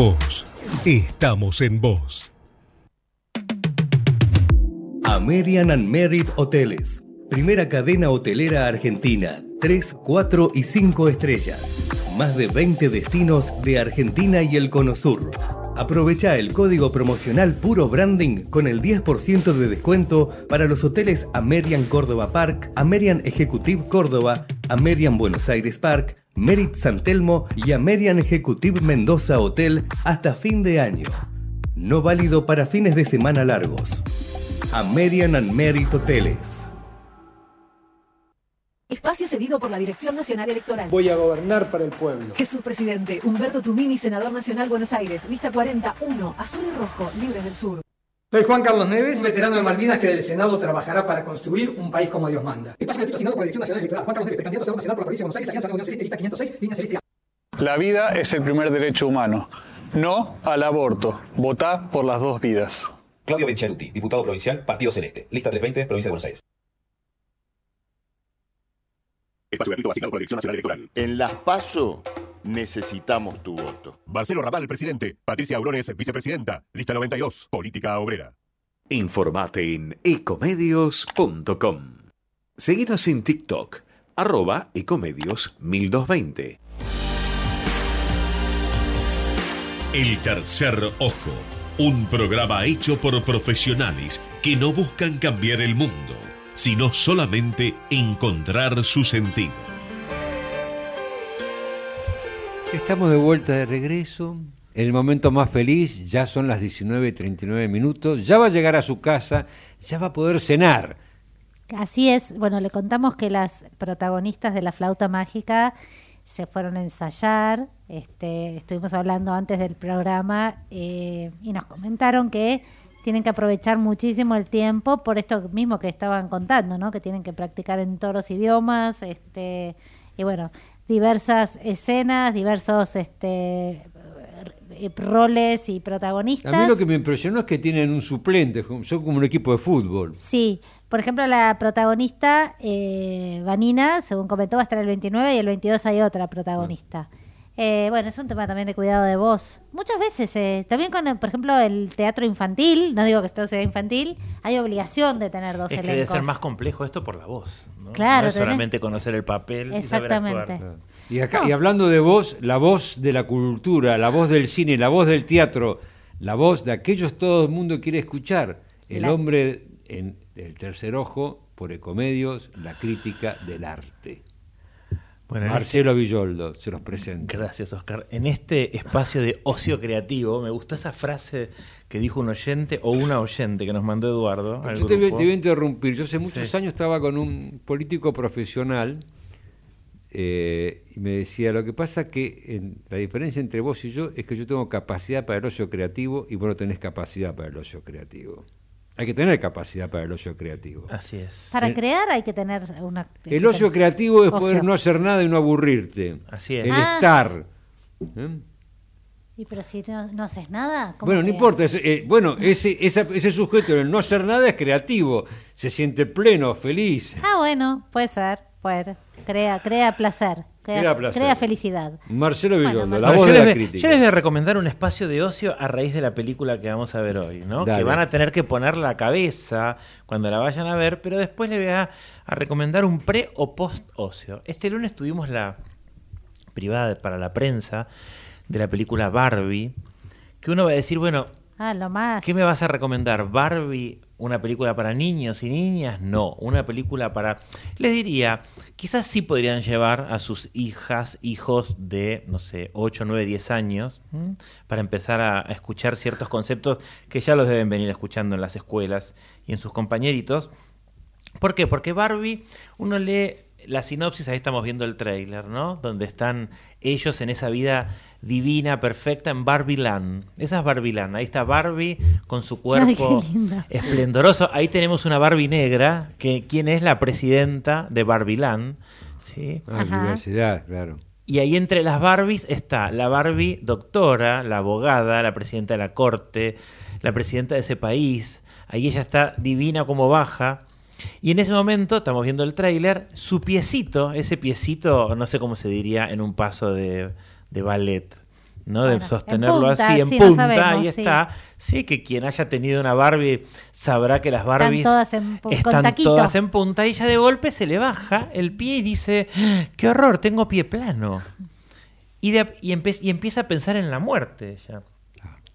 Vos. Estamos en vos. American and Merit Hoteles. Primera cadena hotelera argentina. 3, 4 y 5 estrellas. Más de 20 destinos de Argentina y el Cono Sur. Aprovecha el código promocional Puro Branding con el 10% de descuento para los hoteles American Córdoba Park, American Executive Córdoba, American Buenos Aires Park, Merit San Telmo y American Executive Mendoza Hotel hasta fin de año. No válido para fines de semana largos. American and Merit Hoteles. Espacio cedido por la Dirección Nacional Electoral. Voy a gobernar para el pueblo. Jesús Presidente, Humberto Tumini, Senador Nacional Buenos Aires, lista 41, azul y rojo, libres del sur. Soy Juan Carlos Neves, veterano de Malvinas que del Senado trabajará para construir un país como Dios manda. Espacio asignado por la Dirección Nacional Electoral. Juan Carlos Neves, candidato a Senador Nacional por la provincia de Buenos Aires, Alianza de Unión Celeste, lista 506, línea celeste. La vida es el primer derecho humano. No al aborto. Votá por las dos vidas. Claudio Benchaluti, diputado provincial, Partido Celeste, lista 320, provincia de Buenos Aires. Espacio gratuito asignado por la Dirección Nacional Electoral. En Las PASO Necesitamos tu voto. Marcelo Raval, presidente. Patricia Aurones, vicepresidenta. Lista 92, Política Obrera. Informate en ecomedios.com. Seguinos en TikTok, arroba ecomedios 1220. El tercer ojo, un programa hecho por profesionales que no buscan cambiar el mundo, sino solamente encontrar su sentido. Estamos de vuelta de regreso. El momento más feliz, ya son las 19.39 minutos, ya va a llegar a su casa, ya va a poder cenar. Así es, bueno, le contamos que las protagonistas de la flauta mágica se fueron a ensayar, este, estuvimos hablando antes del programa eh, y nos comentaron que tienen que aprovechar muchísimo el tiempo por esto mismo que estaban contando, ¿no? Que tienen que practicar en todos los idiomas, este, y bueno, diversas escenas, diversos este, eh, roles y protagonistas. A mí lo que me impresionó es que tienen un suplente, son como un equipo de fútbol. Sí, por ejemplo, la protagonista, eh, Vanina, según comentó, va a estar el 29 y el 22 hay otra protagonista. Eh, bueno, es un tema también de cuidado de voz. Muchas veces, eh, también con, por ejemplo, el teatro infantil, no digo que esto sea infantil, hay obligación de tener dos es elencos. Que debe ser más complejo esto por la voz. ¿no? Claro. No es solamente conocer el papel Exactamente. y saber actuar. Y, acá, y hablando de voz, la voz de la cultura, la voz del cine, la voz del teatro, la voz de aquellos todo el mundo quiere escuchar. El La- hombre en el tercer ojo, por Ecomedios, la crítica del arte. Bueno, en Marcelo Villoldo, se los presento. Gracias, Oscar. En este espacio de ocio creativo, me gustó esa frase que dijo un oyente o una oyente que nos mandó Eduardo. al Yo te, voy- grupo. te voy a interrumpir. Yo hace muchos Sí. años estaba con un político profesional eh, y me decía, lo que pasa que en- la diferencia entre vos y yo es que yo tengo capacidad para el ocio creativo y vos no tenés capacidad para el ocio creativo. Hay que tener capacidad para el ocio creativo. Así es. Para El- crear hay que tener una... El ocio creativo es poder no hacer nada y no aburrirte. Así es. El Ah. estar. ¿eh? Y pero si no, no haces nada... ¿cómo Bueno, no importa. eh, bueno, ese, esa- ese sujeto, el no hacer nada, es creativo. Se siente pleno, feliz. Ah, bueno, puede ser, puede. Crea, crea placer, crea, felicidad. Marcelo Bueno, Villoldo, Marcelo. la voz yo, de les la voy, crítica. yo les voy a recomendar un espacio de ocio a raíz de la película que vamos a ver hoy, ¿no? Dale. Que van a tener que poner la cabeza cuando la vayan a ver, pero después les voy a, a recomendar un pre o post ocio. Este lunes tuvimos la privada de- para la prensa de la película Barbie, que uno va a decir, bueno, Ah, lo más. ¿Qué me vas a recomendar? ¿Barbie? ¿Una película para niños y niñas? No, una película para... Les diría, quizás sí podrían llevar a sus hijas, hijos de, no sé, 8, 9, 10 años, para empezar a, a escuchar ciertos conceptos que ya los deben venir escuchando en las escuelas y en sus compañeritos. ¿Por qué? Porque Barbie, uno lee la sinopsis, ahí estamos viendo el tráiler, ¿no? Donde están ellos en esa vida divina, perfecta, en Barbie Land. Esa es Barbie Land. Ahí está Barbie con su cuerpo esplendoroso. Ahí tenemos una Barbie negra, que quién es la presidenta de Barbie Land. ¿sí? Ah, universidad, claro. Y ahí entre las Barbies está la Barbie doctora, la abogada, la presidenta de la corte, la presidenta de ese país. Ahí ella está divina como baja. Y en ese momento, estamos viendo el tráiler, su piecito, ese piecito, no sé cómo se diría en un paso de, de ballet, ¿no? de sostenerlo en punta, así en sí, no punta, sabemos, ahí está. Sí, que quien haya tenido una Barbie sabrá que las Barbies todas en pu- están todas en punta y ella de golpe se le baja el pie y dice, "¡Ah, qué horror, tengo pie plano. Y, de- y, empieza a pensar en la muerte ella.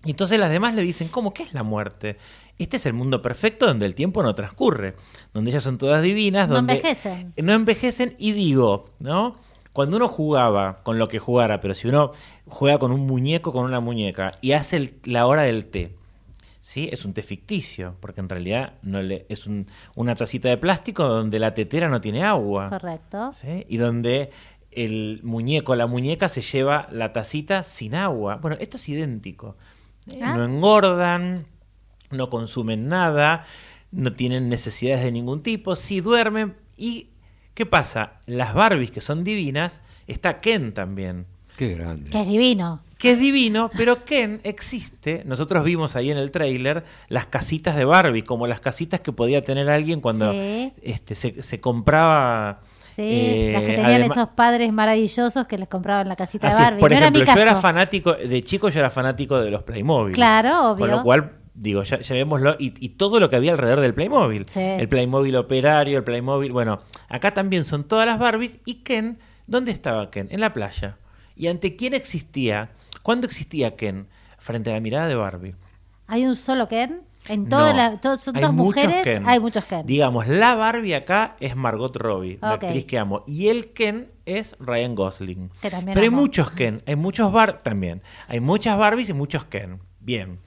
Y entonces las demás le dicen, ¿cómo qué es la muerte? Este es el mundo perfecto donde el tiempo no transcurre, donde ellas son todas divinas, No donde envejecen. no envejecen y digo, ¿no? Cuando uno jugaba con lo que jugara, pero si uno juega con un muñeco, con una muñeca, y hace el- la hora del té, ¿sí? Es un té ficticio, porque en realidad no le, es un- una tacita de plástico donde la tetera no tiene agua. Correcto. ¿sí? Y donde el muñeco, la muñeca se lleva la tacita sin agua. Bueno, esto es idéntico. ¿eh? Ah. No engordan, no consumen nada, no tienen necesidades de ningún tipo, sí duermen. ¿Y qué pasa? Las Barbies, que son divinas, está Ken también. Qué grande. Que es divino. Que es divino, pero Ken existe. Nosotros vimos ahí en el tráiler las casitas de Barbie, como las casitas que podía tener alguien cuando Sí. este, se, se compraba Sí, Eh, las que tenían esos padres maravillosos que les compraban la casita Así de es, Barbie. por no ejemplo, era mi yo era fanático, de chico yo era fanático de los Playmobil. Claro, obvio. Con lo cual, digo, ya, vemoslo, y, y todo lo que había alrededor del Playmobil. Sí. El Playmobil operario, el Playmobil, bueno, acá también son todas las Barbies, y Ken, ¿dónde estaba Ken? En la playa. ¿Y ante quién existía? ¿Cuándo existía Ken? Frente a la mirada de Barbie. ¿Hay un solo Ken? En todas No, las to- son dos mujeres, Ken. hay muchos Ken. Digamos, la Barbie acá es Margot Robbie, la actriz que amo. Y el Ken es Ryan Gosling. Que también Pero hay muchos Ken, hay muchos Bar también. Hay muchas Barbies y muchos Ken. Bien.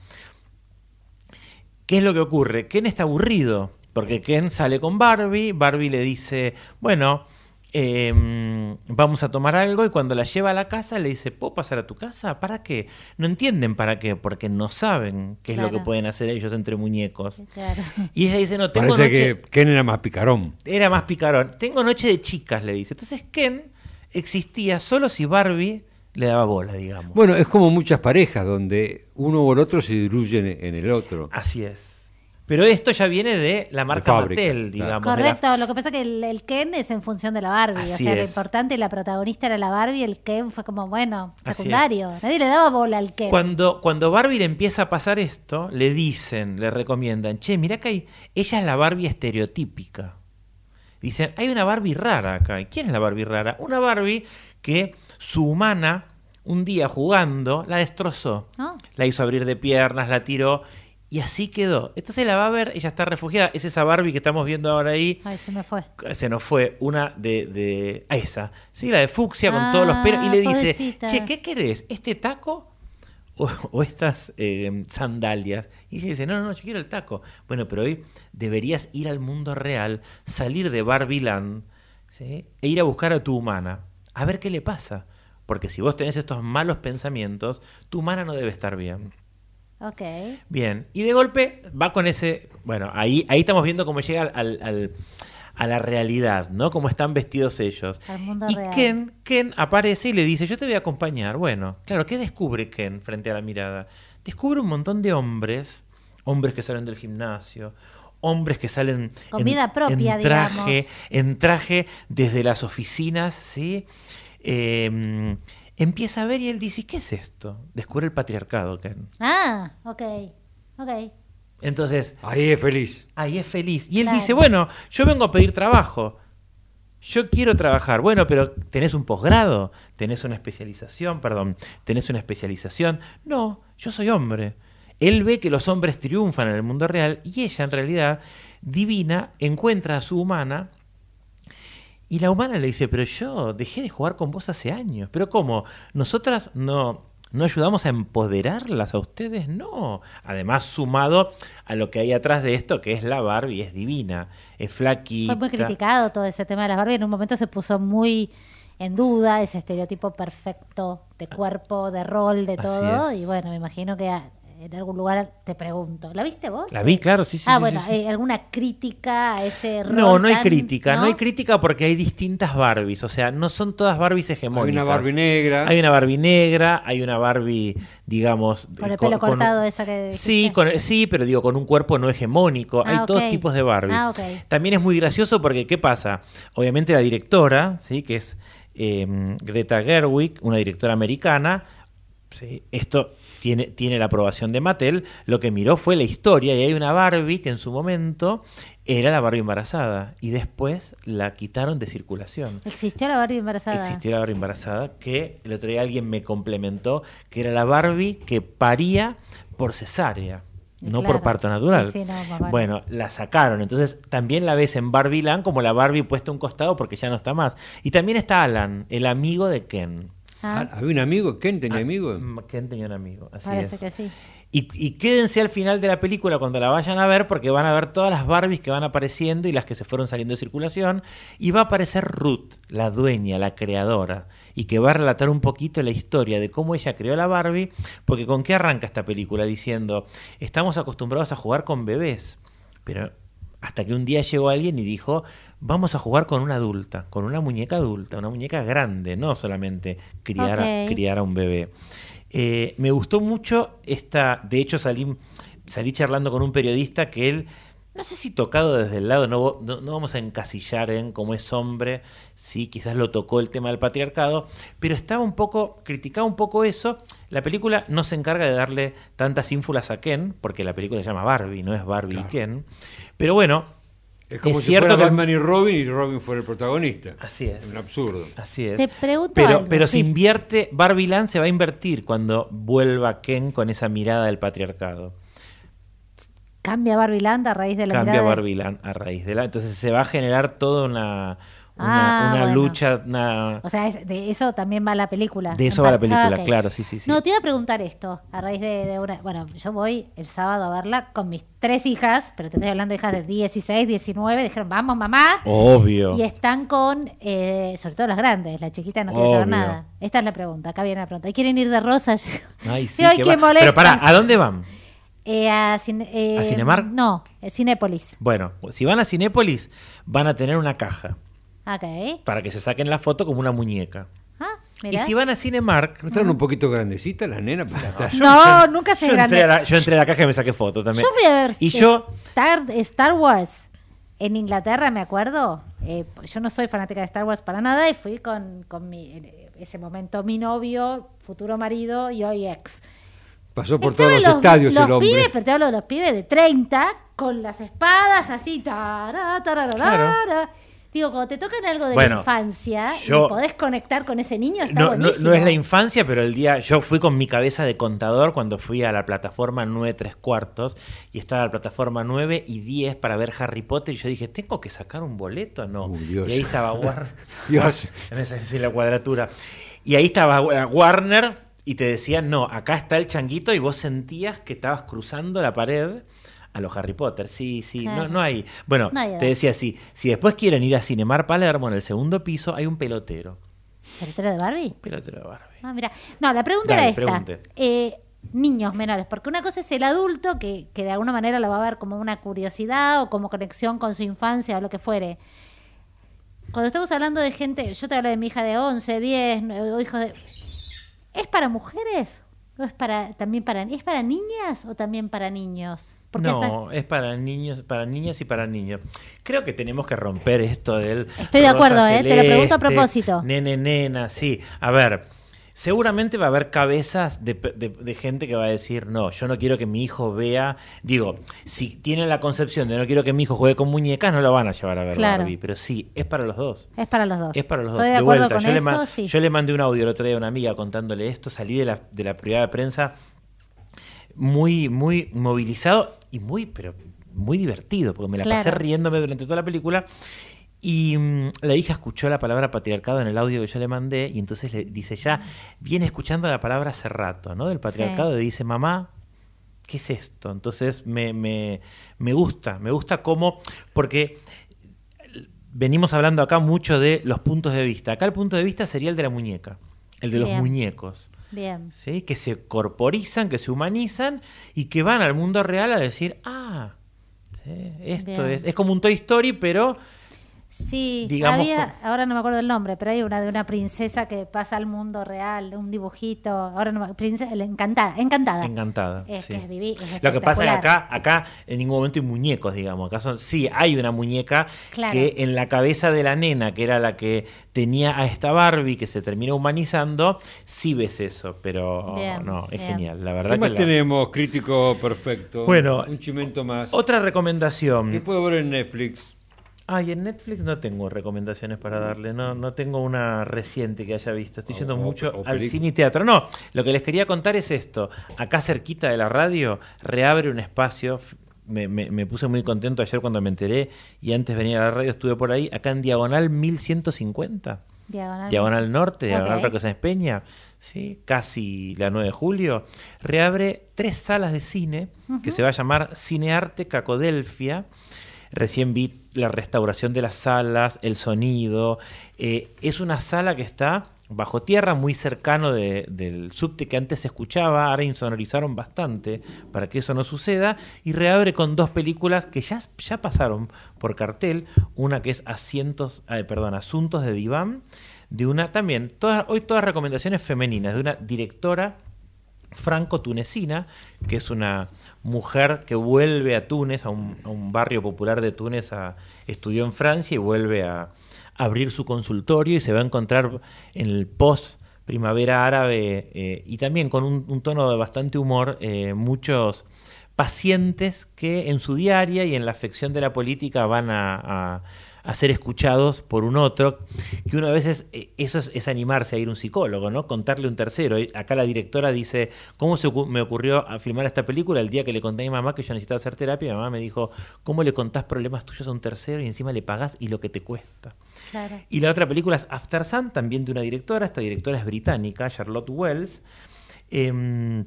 ¿Qué es lo que ocurre? Ken está aburrido, porque Ken sale con Barbie, Barbie le dice, bueno, em, vamos a tomar algo, y cuando la lleva a la casa le dice, ¿puedo pasar a tu casa? ¿Para qué? No entienden para qué, porque no saben qué es lo que pueden hacer ellos entre muñecos. Claro. Y ella dice, no, tengo Parece noche... que Ken era más picarón. Era más picarón. Tengo noche de chicas, le dice. Entonces Ken existía solo si Barbie le daba bola, digamos. Bueno, es como muchas parejas donde uno o el otro se diluyen en el otro. Así es. Pero esto ya viene de la marca fábrica, Mattel, claro. digamos. de la- Correcto, lo que pasa es que el, el Ken es en función de la Barbie. Así o sea, lo es. importante, la protagonista era la Barbie, el Ken fue como, bueno, secundario. Nadie le daba bola al Ken. Cuando, cuando Barbie le empieza a pasar esto, le dicen, le recomiendan, che, mira que hay, ella es la Barbie estereotípica. Dicen, hay una Barbie rara acá. ¿Y quién es la Barbie rara? Una Barbie que su humana, un día jugando, la destrozó. Ah. La hizo abrir de piernas, la tiró y así quedó. Entonces la va a ver, ella está refugiada. Es esa Barbie que estamos viendo ahora ahí. Ay, se me fue. Se nos fue una de, de a esa, sí, la de fucsia con Ah, todos los pelos. Y le dice, che, ¿qué querés? ¿Este taco o, o estas eh, sandalias? Y ella dice, no, no, no, yo quiero el taco. Bueno, pero hoy deberías ir al mundo real, salir de Barbie Land ¿sí? e ir a buscar a tu humana, a ver qué le pasa. Porque si vos tenés estos malos pensamientos, tu humana no debe estar bien. Ok. Bien, y de golpe va con ese. Bueno, ahí, ahí estamos viendo cómo llega al, al- a la realidad, ¿no? Cómo están vestidos ellos. Al mundo Y real. Ken, Ken aparece y le dice: Yo te voy a acompañar. Bueno, claro, ¿qué descubre Ken frente a la mirada? Descubre un montón de hombres, hombres que salen del gimnasio, hombres que salen Con en- propia, en traje, digamos. en traje desde las oficinas, ¿sí? Eh, empieza a ver y él dice: ¿Qué es esto? Descubre el patriarcado, Ken. Ah, ok. Ok. Entonces, Ahí es feliz. ahí es feliz. Y él Claro. dice, bueno, yo vengo a pedir trabajo. Yo quiero trabajar. Bueno, pero ¿tenés un posgrado? ¿Tenés una especialización? Perdón, ¿tenés una especialización? No, yo soy hombre. Él ve que los hombres triunfan en el mundo real y ella, en realidad, divina, encuentra a su humana y la humana le dice, pero yo dejé de jugar con vos hace años. ¿Pero cómo? ¿Nosotras no, no ayudamos a empoderarlas a ustedes? No. Además, sumado a lo que hay atrás de esto, que es la Barbie, es divina, es flaquita. Fue muy criticado todo ese tema de las Barbie. En un momento se puso muy en duda ese estereotipo perfecto de cuerpo, de rol, de todo. Y bueno, me imagino que en algún lugar te pregunto. ¿La viste vos? La vi, claro, sí, sí. ah, sí, bueno, sí, sí. eh, ¿alguna crítica a ese rol? No, no hay tan- crítica, no. ¿no? hay crítica porque hay distintas Barbies, o sea, no son todas Barbies hegemónicas. Hay una Barbie negra. Hay una Barbie negra, hay una Barbie, digamos... Con el con- pelo con- cortado, esa que. Sí, con, sí, pero digo, con un cuerpo no hegemónico. Ah, Hay todos ok. tipos de Barbie. Ah, ok. También es muy gracioso porque, ¿qué pasa? Obviamente la directora, ¿sí? que es eh, Greta Gerwig, una directora americana, ¿sí? esto tiene, tiene la aprobación de Mattel, lo que miró fue la historia y hay una Barbie que en su momento era la Barbie embarazada y después la quitaron de circulación. Existió la Barbie embarazada. Existió la Barbie embarazada que el otro día alguien me complementó que era la Barbie que paría por cesárea. No Claro. por parto natural. Sí, no. Bueno, la sacaron. Entonces también la ves en Barbie Land como la Barbie puesta a un costado porque ya no está más. Y también está Alan, el amigo de Ken. Ah, ¿Había un amigo? ¿Ken tenía Ah, amigo? mm, Ken tenía un amigo, así parece es. que sí. Y, y quédense al final de la película cuando la vayan a ver porque van a ver todas las Barbies que van apareciendo y las que se fueron saliendo de circulación y va a aparecer Ruth, la dueña, la creadora y que va a relatar un poquito la historia de cómo ella creó la Barbie porque con qué arranca esta película diciendo estamos acostumbrados a jugar con bebés pero hasta que un día llegó alguien y dijo, vamos a jugar con una adulta, con una muñeca adulta, una muñeca grande, no solamente criar, criar a un bebé. Eh, me gustó mucho esta, de hecho salí, salí charlando con un periodista que él no sé si tocado desde el lado, no, no, vamos a encasillar en cómo es hombre, sí, quizás lo tocó el tema del patriarcado, pero estaba un poco, criticaba un poco eso. La película no se encarga de darle tantas ínfulas a Ken, porque la película se llama Barbie, no es Barbie y Ken. Pero bueno, es como si cierto fuera Batman y Robin y Robin fuera el protagonista. Así es. Un absurdo. Así es. Te pregunto pero pero se invierte, Barbie Land se va a invertir cuando vuelva Ken con esa mirada del patriarcado. Cambia Barbiland a raíz de la Cambia mirada Barbiland a raíz de la... Entonces se va a generar toda una... Una, ah, lucha. O sea, de eso también va la película. De eso va la película, claro, sí, sí, sí. No, te iba a preguntar esto, a raíz de, una. Bueno, yo voy el sábado a verla con mis tres hijas, pero te estoy hablando de hijas de 16, 19. Dijeron, vamos, mamá. Obvio. Y están con, eh, sobre todo las grandes, la chiquita no quiere saber nada. Esta es la pregunta, acá viene la pregunta. ¿Quieren ir de rosa? Ay, sí. Pero para, ¿a dónde van? Eh, a, eh, ¿A Cinemark? No, Cinépolis. Bueno, si van a Cinépolis, van a tener una caja. Para que se saquen la foto como una muñeca. Ah, y si van a Cinemark. ¿No están un poquito grandecitas las nenas para estar? No, nunca se yo grande. Entré yo entré a la caja y me saqué foto también. Yo fui a ver y yo, Star, Star Wars en Inglaterra, me acuerdo. Eh, yo no soy fanática de Star Wars para nada y fui con, con mi, ese momento mi novio, futuro marido y hoy ex. Pasó por todos los, estadios los el hombre. pibes, pero te hablo de los pibes de 30, con las espadas así. Tará, Digo, cuando te tocan algo de la infancia y podés conectar con ese niño, está no, buenísimo. No, es la infancia, pero el día. Yo fui con mi cabeza de contador cuando fui a la plataforma 9 3 cuartos y estaba la plataforma 9 y 10 para ver Harry Potter. Y yo dije, ¿tengo que sacar un boleto? No. y ahí estaba Warner. Dios. En la cuadratura. Y ahí estaba Warner y te decían, no, acá está el changuito y vos sentías que estabas cruzando la pared a los Harry Potter. Sí, sí, no, no hay. Bueno, te decía así, si después quieren ir a Cinemar Palermo en el segundo piso, hay un pelotero. ¿Pelotero de Barbie? Pelotero de Barbie. Ah, mira. No, la pregunta era esta. Eh, niños menores, porque una cosa es el adulto que, que de alguna manera lo va a ver como una curiosidad o como conexión con su infancia o lo que fuere. Cuando estamos hablando de gente, yo te hablo de mi hija de 11, 10, o hijo de ¿Es para mujeres? ¿O es para también para es para niñas o también para niños? No, es para niños, para niñas y para niños. Creo que tenemos que romper esto del. Estoy de acuerdo, eh, te lo pregunto a propósito. Nene, nena, sí. A ver, seguramente va a haber cabezas de, gente que va a decir, no, yo no quiero que mi hijo vea, digo, si tienen la concepción de no quiero que mi hijo juegue con muñecas, no lo van a llevar a ver Barbie, pero sí, es para los dos. Es para los dos. Es para los dos. Estoy de, vuelta, yo, le yo le mandé un audio el otro día a una amiga contándole esto, salí de la, de la privada de prensa muy, muy movilizado y muy, pero muy divertido, porque me la pasé riéndome durante toda la película y mm, la hija escuchó la palabra patriarcado en el audio que yo le mandé y entonces le dice, ya viene escuchando la palabra hace rato, ¿no? Del patriarcado y dice, mamá, ¿qué es esto? Entonces me, me, me gusta, me gusta cómo, porque venimos hablando acá mucho de los puntos de vista. Acá el punto de vista sería el de la muñeca, el de los muñecos. Bien. ¿sí? Que se corporizan, que se humanizan y que van al mundo real a decir, ah, esto es, es como un Toy Story, pero Sí, había, ahora no me acuerdo el nombre, pero hay una de una princesa que pasa al mundo real, un dibujito, ahora no me princesa, encantada, encantada. Encantada. Es, que es Lo que pasa es que acá, acá en ningún momento hay muñecos, digamos. Acá son, sí, hay una muñeca que en la cabeza de la nena, que era la que tenía a esta Barbie que se terminó humanizando, sí ves eso, pero no, es genial. La verdad ¿Qué más tenemos crítico perfecto? Bueno, un chimento más. Otra recomendación. ¿Qué puedo ver en Netflix? Ay, en Netflix no tengo recomendaciones para darle, no, no tengo una reciente que haya visto. Estoy yendo mucho al cine y teatro. No, lo que les quería contar es esto. Acá cerquita de la radio reabre un espacio. Me, me, puse muy contento ayer cuando me enteré y antes venía a la radio, estuve por ahí, acá en Diagonal 1150. Diagonal, Diagonal Norte, Diagonal okay. San Peña, ¿sí? casi la 9 de julio. Reabre tres salas de cine que se va a llamar Cinearte Cacodelfia. Recién vi la restauración de las salas, el sonido. Eh, es una sala que está bajo tierra, muy cercano del subte que antes se escuchaba, ahora insonorizaron bastante para que eso no suceda, y reabre con dos películas que ya, ya pasaron por cartel, una que es Asientos, perdón, Asuntos de Diván, de una también, todas, hoy todas recomendaciones femeninas, de una directora franco-tunecina, que es una mujer que vuelve a Túnez, a un, barrio popular de Túnez, a, estudió en Francia y vuelve a, abrir su consultorio y se va a encontrar en el post primavera árabe eh, y también con un, tono de bastante humor eh, muchos pacientes que en su diaria y en la afección de la política van a ser escuchados por un otro, que una vez eh, eso es, animarse a ir a un psicólogo, ¿no? Contarle un tercero. Acá la directora dice, ¿cómo se me ocurrió a filmar esta película? El día que le conté a mi mamá que yo necesitaba hacer terapia, mi mamá me dijo, ¿cómo le contás problemas tuyos a un tercero y encima le pagás y lo que te cuesta? Y la otra película es After Sun, también de una directora, esta directora es británica, Charlotte Wells, em,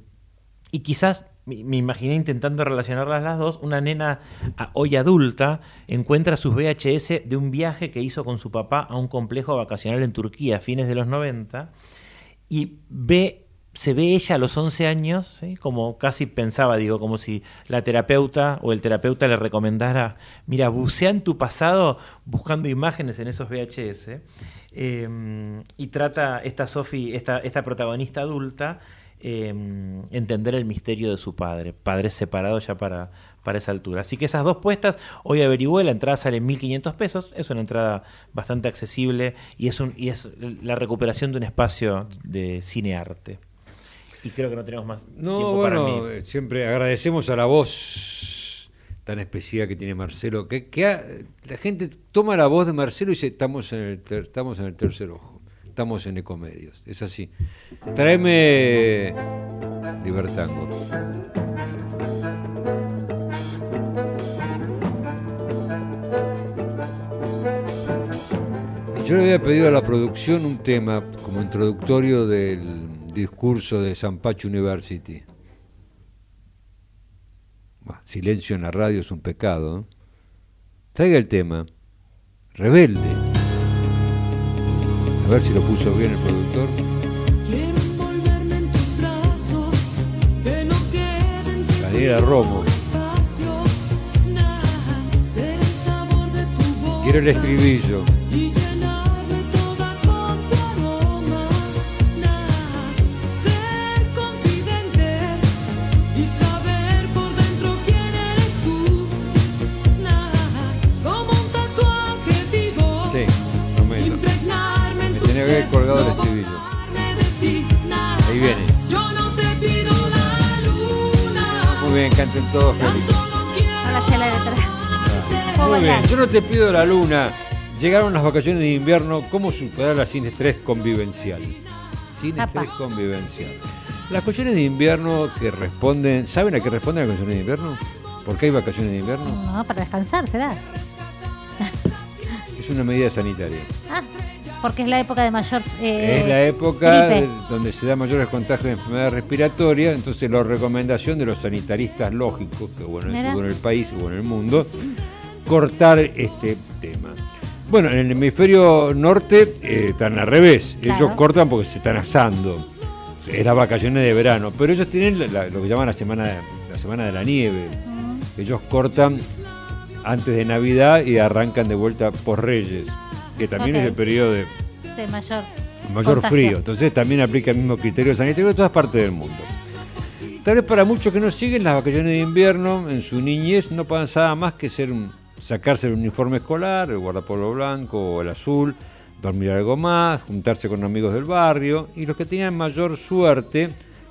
y quizás me imaginé intentando relacionarlas las dos, una nena hoy adulta encuentra sus VHS de un viaje que hizo con su papá a un complejo vacacional en Turquía a fines de los 90 y ve se ve ella a los 11 años, como casi pensaba, digo, como si la terapeuta o el terapeuta le recomendara, mira, bucea en tu pasado buscando imágenes en esos VHS. Eh, y trata esta Sophie, esta protagonista adulta, Em, entender el misterio de su padre, padre separado ya para, para esa altura. Así que esas dos puestas, hoy averigüé, la entrada sale en 1.500 pesos, es una entrada bastante accesible y es, un, y es la recuperación de un espacio de cine-arte. Y creo que no tenemos más no, tiempo bueno, para mí. Eh, siempre agradecemos a la voz tan especial que tiene Marcelo, que, que la gente toma la voz de Marcelo y dice, estamos en el, estamos en el tercer ojo estamos en Ecomedios. Es así. Tráeme Libertango. Yo le había pedido a la producción un tema como introductorio del discurso de San Pacho University. silencio en la radio es un pecado. Traiga el tema. Rebelde. A ver si lo puso bien el productor. Daniela Romo. Quiero el estribillo. Colgado el estribillo. Ahí viene. Muy bien, canten todos felices. Muy bien, yo no te pido la luna. Llegaron las vacaciones de invierno, ¿cómo superar la sin estrés convivencial? Sin estrés convivencial. Las vacaciones de invierno que responden, ¿saben a qué responden las vacaciones de invierno? ¿Por qué hay vacaciones de invierno? No, para descansar, será. Es una medida sanitaria. Ah porque es la época de mayor eh, Es la época donde se da mayores contagios de enfermedad respiratoria, entonces la recomendación de los sanitaristas lógicos, que bueno, en el país o en el mundo, cortar este tema. Bueno, en el hemisferio norte eh, están al revés, ellos cortan porque se están asando, es las vacaciones de verano, pero ellos tienen lo que llaman la semana, la semana de la nieve, ellos cortan antes de Navidad y arrancan de vuelta por Reyes que también es el periodo de, mayor, mayor frío. Entonces también aplica el mismo criterio sanitario en todas partes del mundo. Tal vez para muchos que no siguen las vacaciones de invierno, en su niñez no nada más que ser un, sacarse el uniforme escolar, el guardapolvo blanco o el azul, dormir algo más, juntarse con amigos del barrio, y los que tenían mayor suerte,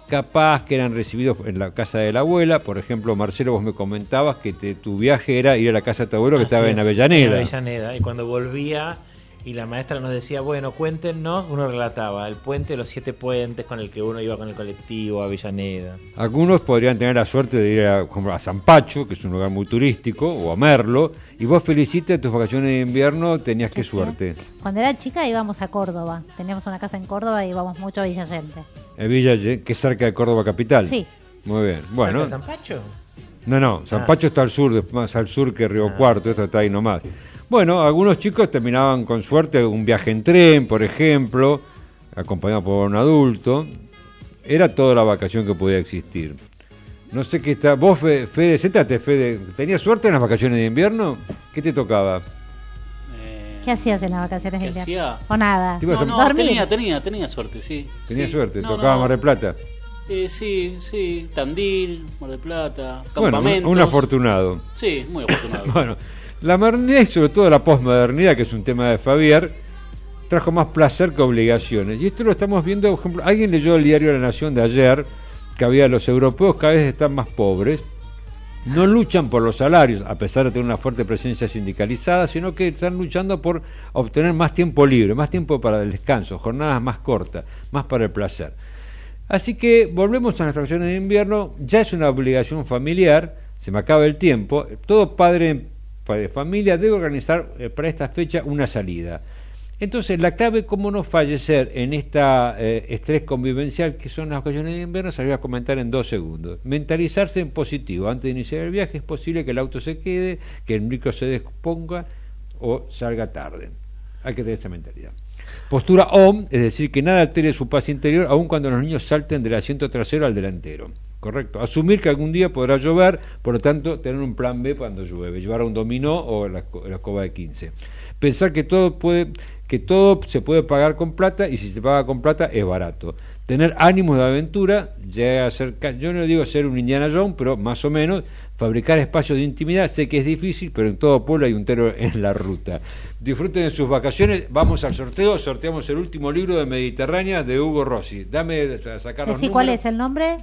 capaz que eran recibidos en la casa de la abuela. Por ejemplo, Marcelo, vos me comentabas que tu viaje era ir a la casa de tu abuelo que estaba en Avellaneda. En Avellaneda, y cuando volvía y la maestra nos decía, bueno, cuéntenos, uno relataba el puente los siete puentes con el que uno iba con el colectivo a Avellaneda. Algunos podrían tener la suerte de ir a, a San Pacho, que es un lugar muy turístico, o a Merlo, y vos felicites tus vacaciones de invierno, tenías que suerte. Cuando era chica íbamos a Córdoba, teníamos una casa en Córdoba y íbamos mucho a Villa Gente. ¿En Villa que es cerca de Córdoba capital? Sí. Muy bien, bueno. ¿Cerca de San Pacho? No, no, San ah. Pacho está al sur, más al sur que Río ah. Cuarto, esto está ahí nomás. Bueno, algunos chicos terminaban con suerte un viaje en tren, por ejemplo, acompañado por un adulto. Era toda la vacación que podía existir. No sé qué está. Vos, Fede, sentate, Fede. ¿Tenías suerte en las vacaciones de invierno? ¿Qué te tocaba? ¿Qué hacías en las vacaciones de invierno? ¿O nada? No, no, tenía, tenía, tenía suerte, sí. ¿Tenía suerte? ¿Tocaba Mar del Plata? Eh, sí, sí, Tandil, Mar del Plata, campamentos. Bueno, un, afortunado. Sí, muy afortunado. bueno, la modernidad y sobre todo la posmodernidad, que es un tema de Fabián, trajo más placer que obligaciones. Y esto lo estamos viendo, por ejemplo, alguien leyó el diario La Nación de ayer, que había los europeos cada vez están más pobres, no luchan por los salarios, a pesar de tener una fuerte presencia sindicalizada, sino que están luchando por obtener más tiempo libre, más tiempo para el descanso, jornadas más cortas, más para el placer. Así que volvemos a nuestras vacaciones de invierno, ya es una obligación familiar, se me acaba el tiempo, todo padre de familia debe organizar eh, para esta fecha una salida. Entonces, la clave cómo no fallecer en esta eh, estrés convivencial que son las ocasiones de invierno, se lo voy a comentar en dos segundos. Mentalizarse en positivo. Antes de iniciar el viaje es posible que el auto se quede, que el micro se desponga o salga tarde. Hay que tener esa mentalidad. Postura OM, es decir, que nada altere su paz interior, aun cuando los niños salten del asiento trasero al delantero. Correcto. Asumir que algún día podrá llover, por lo tanto, tener un plan B cuando llueve, llevar a un dominó o la, la escoba de 15. Pensar que todo puede que todo se puede pagar con plata y si se paga con plata es barato. Tener ánimos de aventura, ya ser, yo no digo ser un Indiana Jones, pero más o menos fabricar espacios de intimidad, sé que es difícil, pero en todo pueblo hay un tero en la ruta. Disfruten de sus vacaciones, vamos al sorteo, sorteamos el último libro de Mediterránea de Hugo Rossi. Dame a sacar los ¿Cuál es el nombre?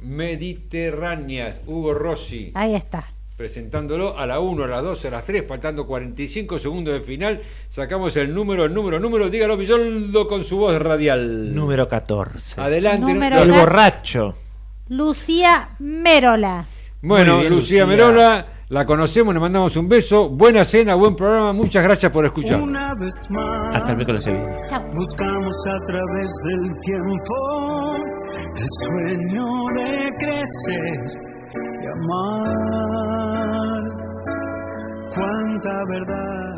Mediterráneas, Hugo Rossi. Ahí está. Presentándolo a la 1, a las 2, a las 3, faltando 45 segundos de final, sacamos el número, el número, número, dígalo Villoldo con su voz radial. Número 14. Adelante. el borracho. Lucía Merola. Bueno, Lucía, Merola, la conocemos, le mandamos un beso. Buena cena, buen programa. Muchas gracias por escuchar. Hasta el miércoles que viene. Buscamos a través del tiempo el sueño de crecer y amar. Cuánta verdad